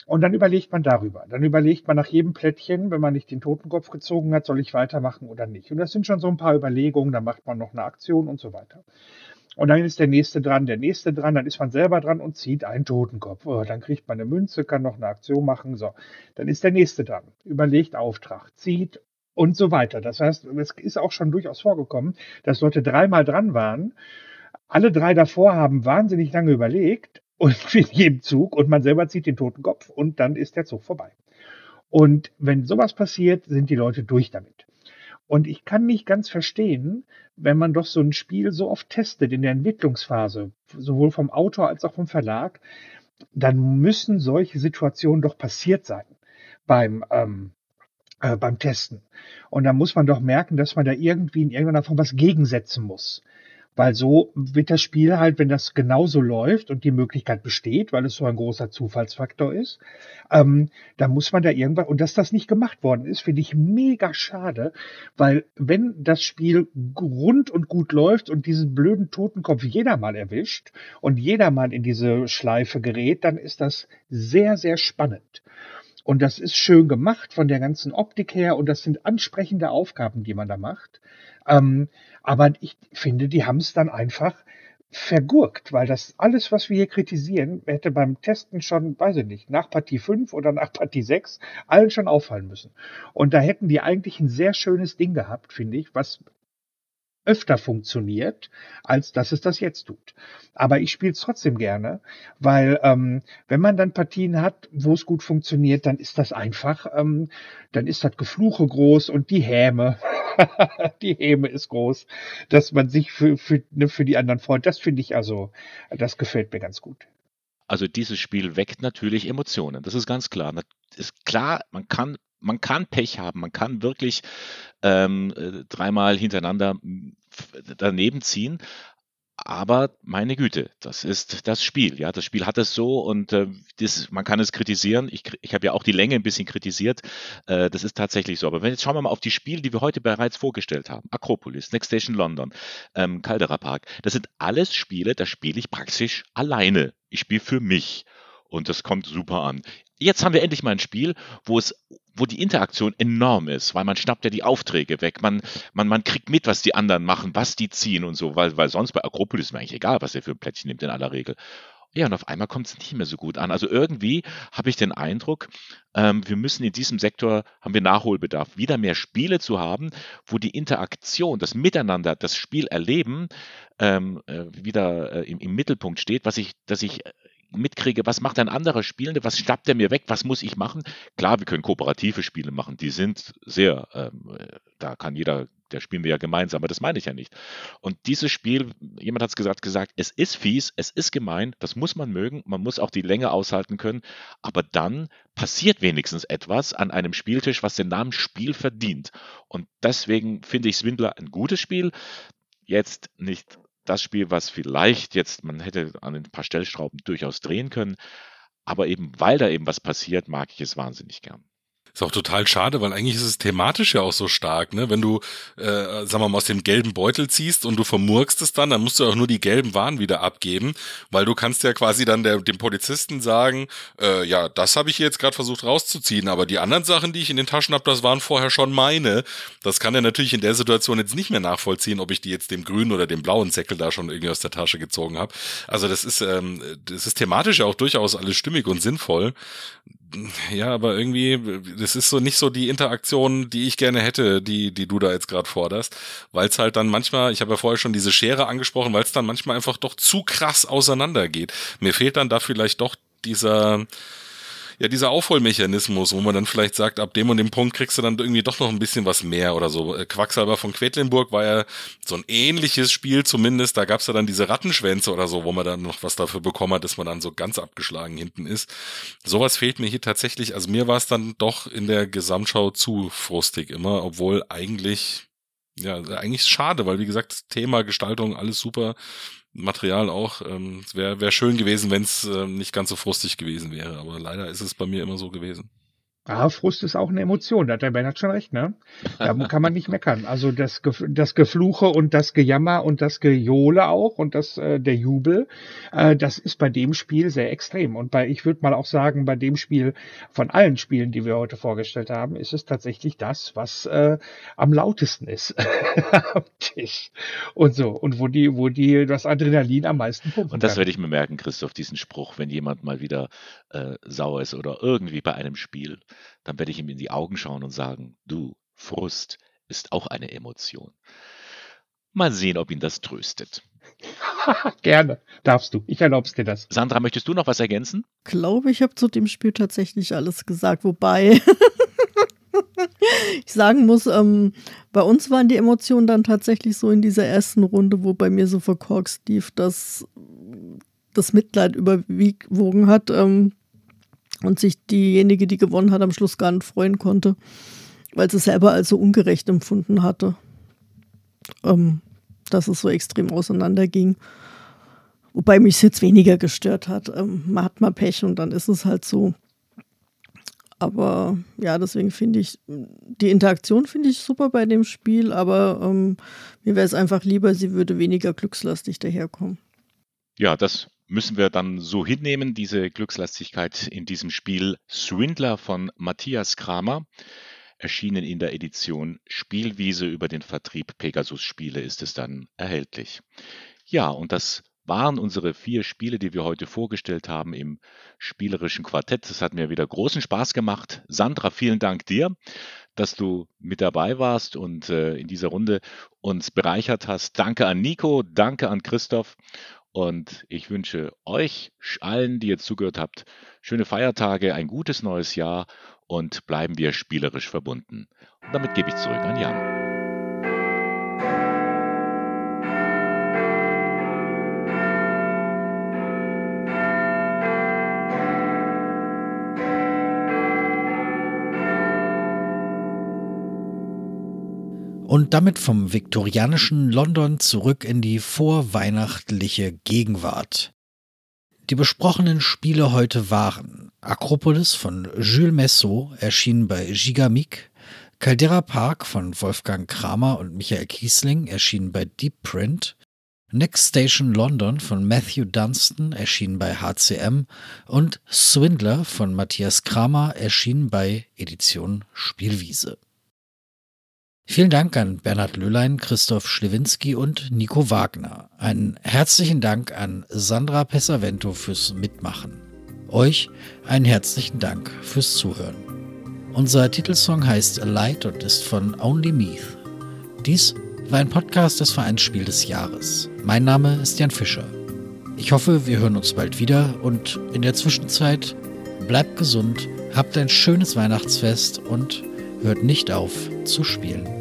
Und dann überlegt man darüber. Dann überlegt man nach jedem Plättchen, wenn man nicht den Totenkopf gezogen hat, soll ich weitermachen oder nicht. Und das sind schon so ein paar Überlegungen, dann macht man noch eine Aktion und so weiter. Und dann ist der nächste dran, der nächste dran, dann ist man selber dran und zieht einen Totenkopf. Oh, dann kriegt man eine Münze, kann noch eine Aktion machen. So, dann ist der nächste dran, überlegt Auftrag, zieht und so weiter. Das heißt, es ist auch schon durchaus vorgekommen, dass Leute dreimal dran waren. Alle drei davor haben wahnsinnig lange überlegt und in jedem Zug und man selber zieht den Totenkopf und dann ist der Zug vorbei. Und wenn sowas passiert, sind die Leute durch damit. Und ich kann nicht ganz verstehen, wenn man doch so ein Spiel so oft testet in der Entwicklungsphase, sowohl vom Autor als auch vom Verlag, dann müssen solche Situationen doch passiert sein beim, ähm, äh, beim Testen. Und da muss man doch merken, dass man da irgendwie in irgendeiner Form was gegensetzen muss. Weil so wird das Spiel halt, wenn das genauso läuft und die Möglichkeit besteht, weil es so ein großer Zufallsfaktor ist, ähm, dann muss man da irgendwann, und dass das nicht gemacht worden ist, finde ich mega schade, weil wenn das Spiel rund und gut läuft und diesen blöden Totenkopf jeder mal erwischt und jeder mal in diese Schleife gerät, dann ist das sehr, sehr spannend. Und das ist schön gemacht von der ganzen Optik her und das sind ansprechende Aufgaben, die man da macht. Ähm, aber ich finde, die haben es dann einfach vergurkt, weil das alles, was wir hier kritisieren, hätte beim Testen schon, weiß ich nicht, nach Partie 5 oder nach Partie 6 allen schon auffallen müssen. Und da hätten die eigentlich ein sehr schönes Ding gehabt, finde ich, was öfter funktioniert, als dass es das jetzt tut. Aber ich spiele es trotzdem gerne, weil ähm, wenn man dann Partien hat, wo es gut funktioniert, dann ist das einfach, ähm, dann ist das Gefluche groß und die Häme, die Häme ist groß, dass man sich für, für, ne, für die anderen freut. Das finde ich also, das gefällt mir ganz gut. Also dieses Spiel weckt natürlich Emotionen. Das ist ganz klar. Ist klar, man kann man kann Pech haben, man kann wirklich ähm, äh, dreimal hintereinander daneben ziehen. Aber meine Güte, das ist das Spiel. Ja, das Spiel hat es so und äh, das, man kann es kritisieren. Ich, ich habe ja auch die Länge ein bisschen kritisiert. Äh, das ist tatsächlich so. Aber wenn jetzt schauen wir mal auf die Spiele, die wir heute bereits vorgestellt haben: Akropolis, Next Station London, ähm, Caldera Park. Das sind alles Spiele, da spiele ich praktisch alleine. Ich spiele für mich und das kommt super an. Jetzt haben wir endlich mal ein Spiel, wo es wo die Interaktion enorm ist, weil man schnappt ja die Aufträge weg, man, man, man kriegt mit, was die anderen machen, was die ziehen und so, weil, weil sonst bei Akropolis ist mir eigentlich egal, was er für ein Plättchen nimmt in aller Regel. Ja, und auf einmal kommt es nicht mehr so gut an. Also irgendwie habe ich den Eindruck, ähm, wir müssen in diesem Sektor, haben wir Nachholbedarf, wieder mehr Spiele zu haben, wo die Interaktion, das Miteinander, das Spiel erleben, ähm, äh, wieder äh, im, im, Mittelpunkt steht, was ich, dass ich äh, mitkriege, was macht ein anderer Spielende, was schnappt er mir weg, was muss ich machen. Klar, wir können kooperative Spiele machen, die sind sehr, ähm, da kann jeder, der spielen wir ja gemeinsam, aber das meine ich ja nicht. Und dieses Spiel, jemand hat es gesagt, gesagt, es ist fies, es ist gemein, das muss man mögen, man muss auch die Länge aushalten können, aber dann passiert wenigstens etwas an einem Spieltisch, was den Namen Spiel verdient. Und deswegen finde ich Swindler ein gutes Spiel. Jetzt nicht das Spiel, was vielleicht jetzt, man hätte an ein paar Stellschrauben durchaus drehen können, aber eben weil da eben was passiert, mag ich es wahnsinnig gern. Ist auch total schade, weil eigentlich ist es thematisch ja auch so stark, ne? Wenn du, äh, sagen wir mal, aus dem gelben Beutel ziehst und du vermurkst es dann, dann musst du auch nur die gelben Waren wieder abgeben, weil du kannst ja quasi dann der, dem Polizisten sagen, äh, ja, das habe ich jetzt gerade versucht rauszuziehen, aber die anderen Sachen, die ich in den Taschen habe, das waren vorher schon meine. Das kann er natürlich in der Situation jetzt nicht mehr nachvollziehen, ob ich die jetzt dem grünen oder dem blauen Säckel da schon irgendwie aus der Tasche gezogen habe. Also das ist, ähm, das ist thematisch ja auch durchaus alles stimmig und sinnvoll ja, aber irgendwie, das ist so nicht so die Interaktion, die ich gerne hätte, die, die du da jetzt gerade forderst, weil es halt dann manchmal, ich habe ja vorher schon diese Schere angesprochen, weil es dann manchmal einfach doch zu krass auseinandergeht. Mir fehlt dann da vielleicht doch dieser, ja, dieser Aufholmechanismus, wo man dann vielleicht sagt, ab dem und dem Punkt kriegst du dann irgendwie doch noch ein bisschen was mehr oder so. Äh, Quacksalber von Quedlinburg war ja so ein ähnliches Spiel zumindest. Da gab's ja dann diese Rattenschwänze oder so, wo man dann noch was dafür bekommen hat, dass man dann so ganz abgeschlagen hinten ist. Sowas fehlt mir hier tatsächlich. Also mir war es dann doch in der Gesamtschau zu frustig immer, obwohl eigentlich ja, eigentlich schade, weil wie gesagt, Thema, Gestaltung, alles super. Material auch. Ähm, wäre wär schön gewesen, wenn es äh, nicht ganz so frustig gewesen wäre, aber leider ist es bei mir immer so gewesen. Ah, Frust ist auch eine Emotion, da hat der Bernhard schon recht, ne? Da kann man nicht meckern. Also das, das Gefluche und das Gejammer und das Gejohle auch und das äh, der Jubel, äh, das ist bei dem Spiel sehr extrem. Und bei, ich würde mal auch sagen, bei dem Spiel von allen Spielen, die wir heute vorgestellt haben, ist es tatsächlich das, was äh, am lautesten ist am Tisch. Und so. Und wo die, wo die das Adrenalin am meisten pumpt. Und das werde ich mir merken, Christoph, diesen Spruch, wenn jemand mal wieder äh, sauer ist oder irgendwie bei einem Spiel dann werde ich ihm in die Augen schauen und sagen, du, Frust ist auch eine Emotion. Mal sehen, ob ihn das tröstet. Gerne, darfst du. Ich erlaub's dir das. Sandra, möchtest du noch was ergänzen? Ich glaube, ich habe zu dem Spiel tatsächlich alles gesagt, wobei ich sagen muss, ähm, bei uns waren die Emotionen dann tatsächlich so in dieser ersten Runde, wo bei mir so verkorkst lief, dass das Mitleid überwogen hat. Ähm, und sich diejenige, die gewonnen hat, am Schluss gar nicht freuen konnte, weil sie selber als so ungerecht empfunden hatte, ähm, dass es so extrem auseinanderging. Wobei mich es jetzt weniger gestört hat. Ähm, man hat mal Pech und dann ist es halt so. Aber ja, deswegen finde ich, die Interaktion finde ich super bei dem Spiel, aber ähm, mir wäre es einfach lieber, sie würde weniger glückslastig daherkommen. Ja, das müssen wir dann so hinnehmen, diese Glückslastigkeit in diesem Spiel Swindler von Matthias Kramer. Erschienen in der Edition Spielwiese über den Vertrieb Pegasus Spiele ist es dann erhältlich. Ja, und das waren unsere vier Spiele, die wir heute vorgestellt haben im spielerischen Quartett. Es hat mir wieder großen Spaß gemacht. Sandra, vielen Dank dir, dass du mit dabei warst und äh, in dieser Runde uns bereichert hast. Danke an Nico, danke an Christoph und ich wünsche euch allen, die jetzt zugehört habt, schöne Feiertage, ein gutes neues Jahr und bleiben wir spielerisch verbunden. Und damit gebe ich zurück an Jan. Und damit vom viktorianischen London zurück in die vorweihnachtliche Gegenwart. Die besprochenen Spiele heute waren Akropolis von Jules Messot, erschienen bei Gigamic, Caldera Park von Wolfgang Kramer und Michael Kiesling, erschienen bei Deep Print, Next Station London von Matthew Dunstan, erschienen bei HCM und Swindler von Matthias Kramer, erschienen bei Edition Spielwiese. Vielen Dank an Bernhard Löhlein, Christoph Schlewinski und Nico Wagner. Einen herzlichen Dank an Sandra Pesavento fürs Mitmachen. Euch einen herzlichen Dank fürs Zuhören. Unser Titelsong heißt Light und ist von Only Meath. Dies war ein Podcast des Vereinsspiel des Jahres. Mein Name ist Jan Fischer. Ich hoffe, wir hören uns bald wieder und in der Zwischenzeit bleibt gesund, habt ein schönes Weihnachtsfest und hört nicht auf zu spielen.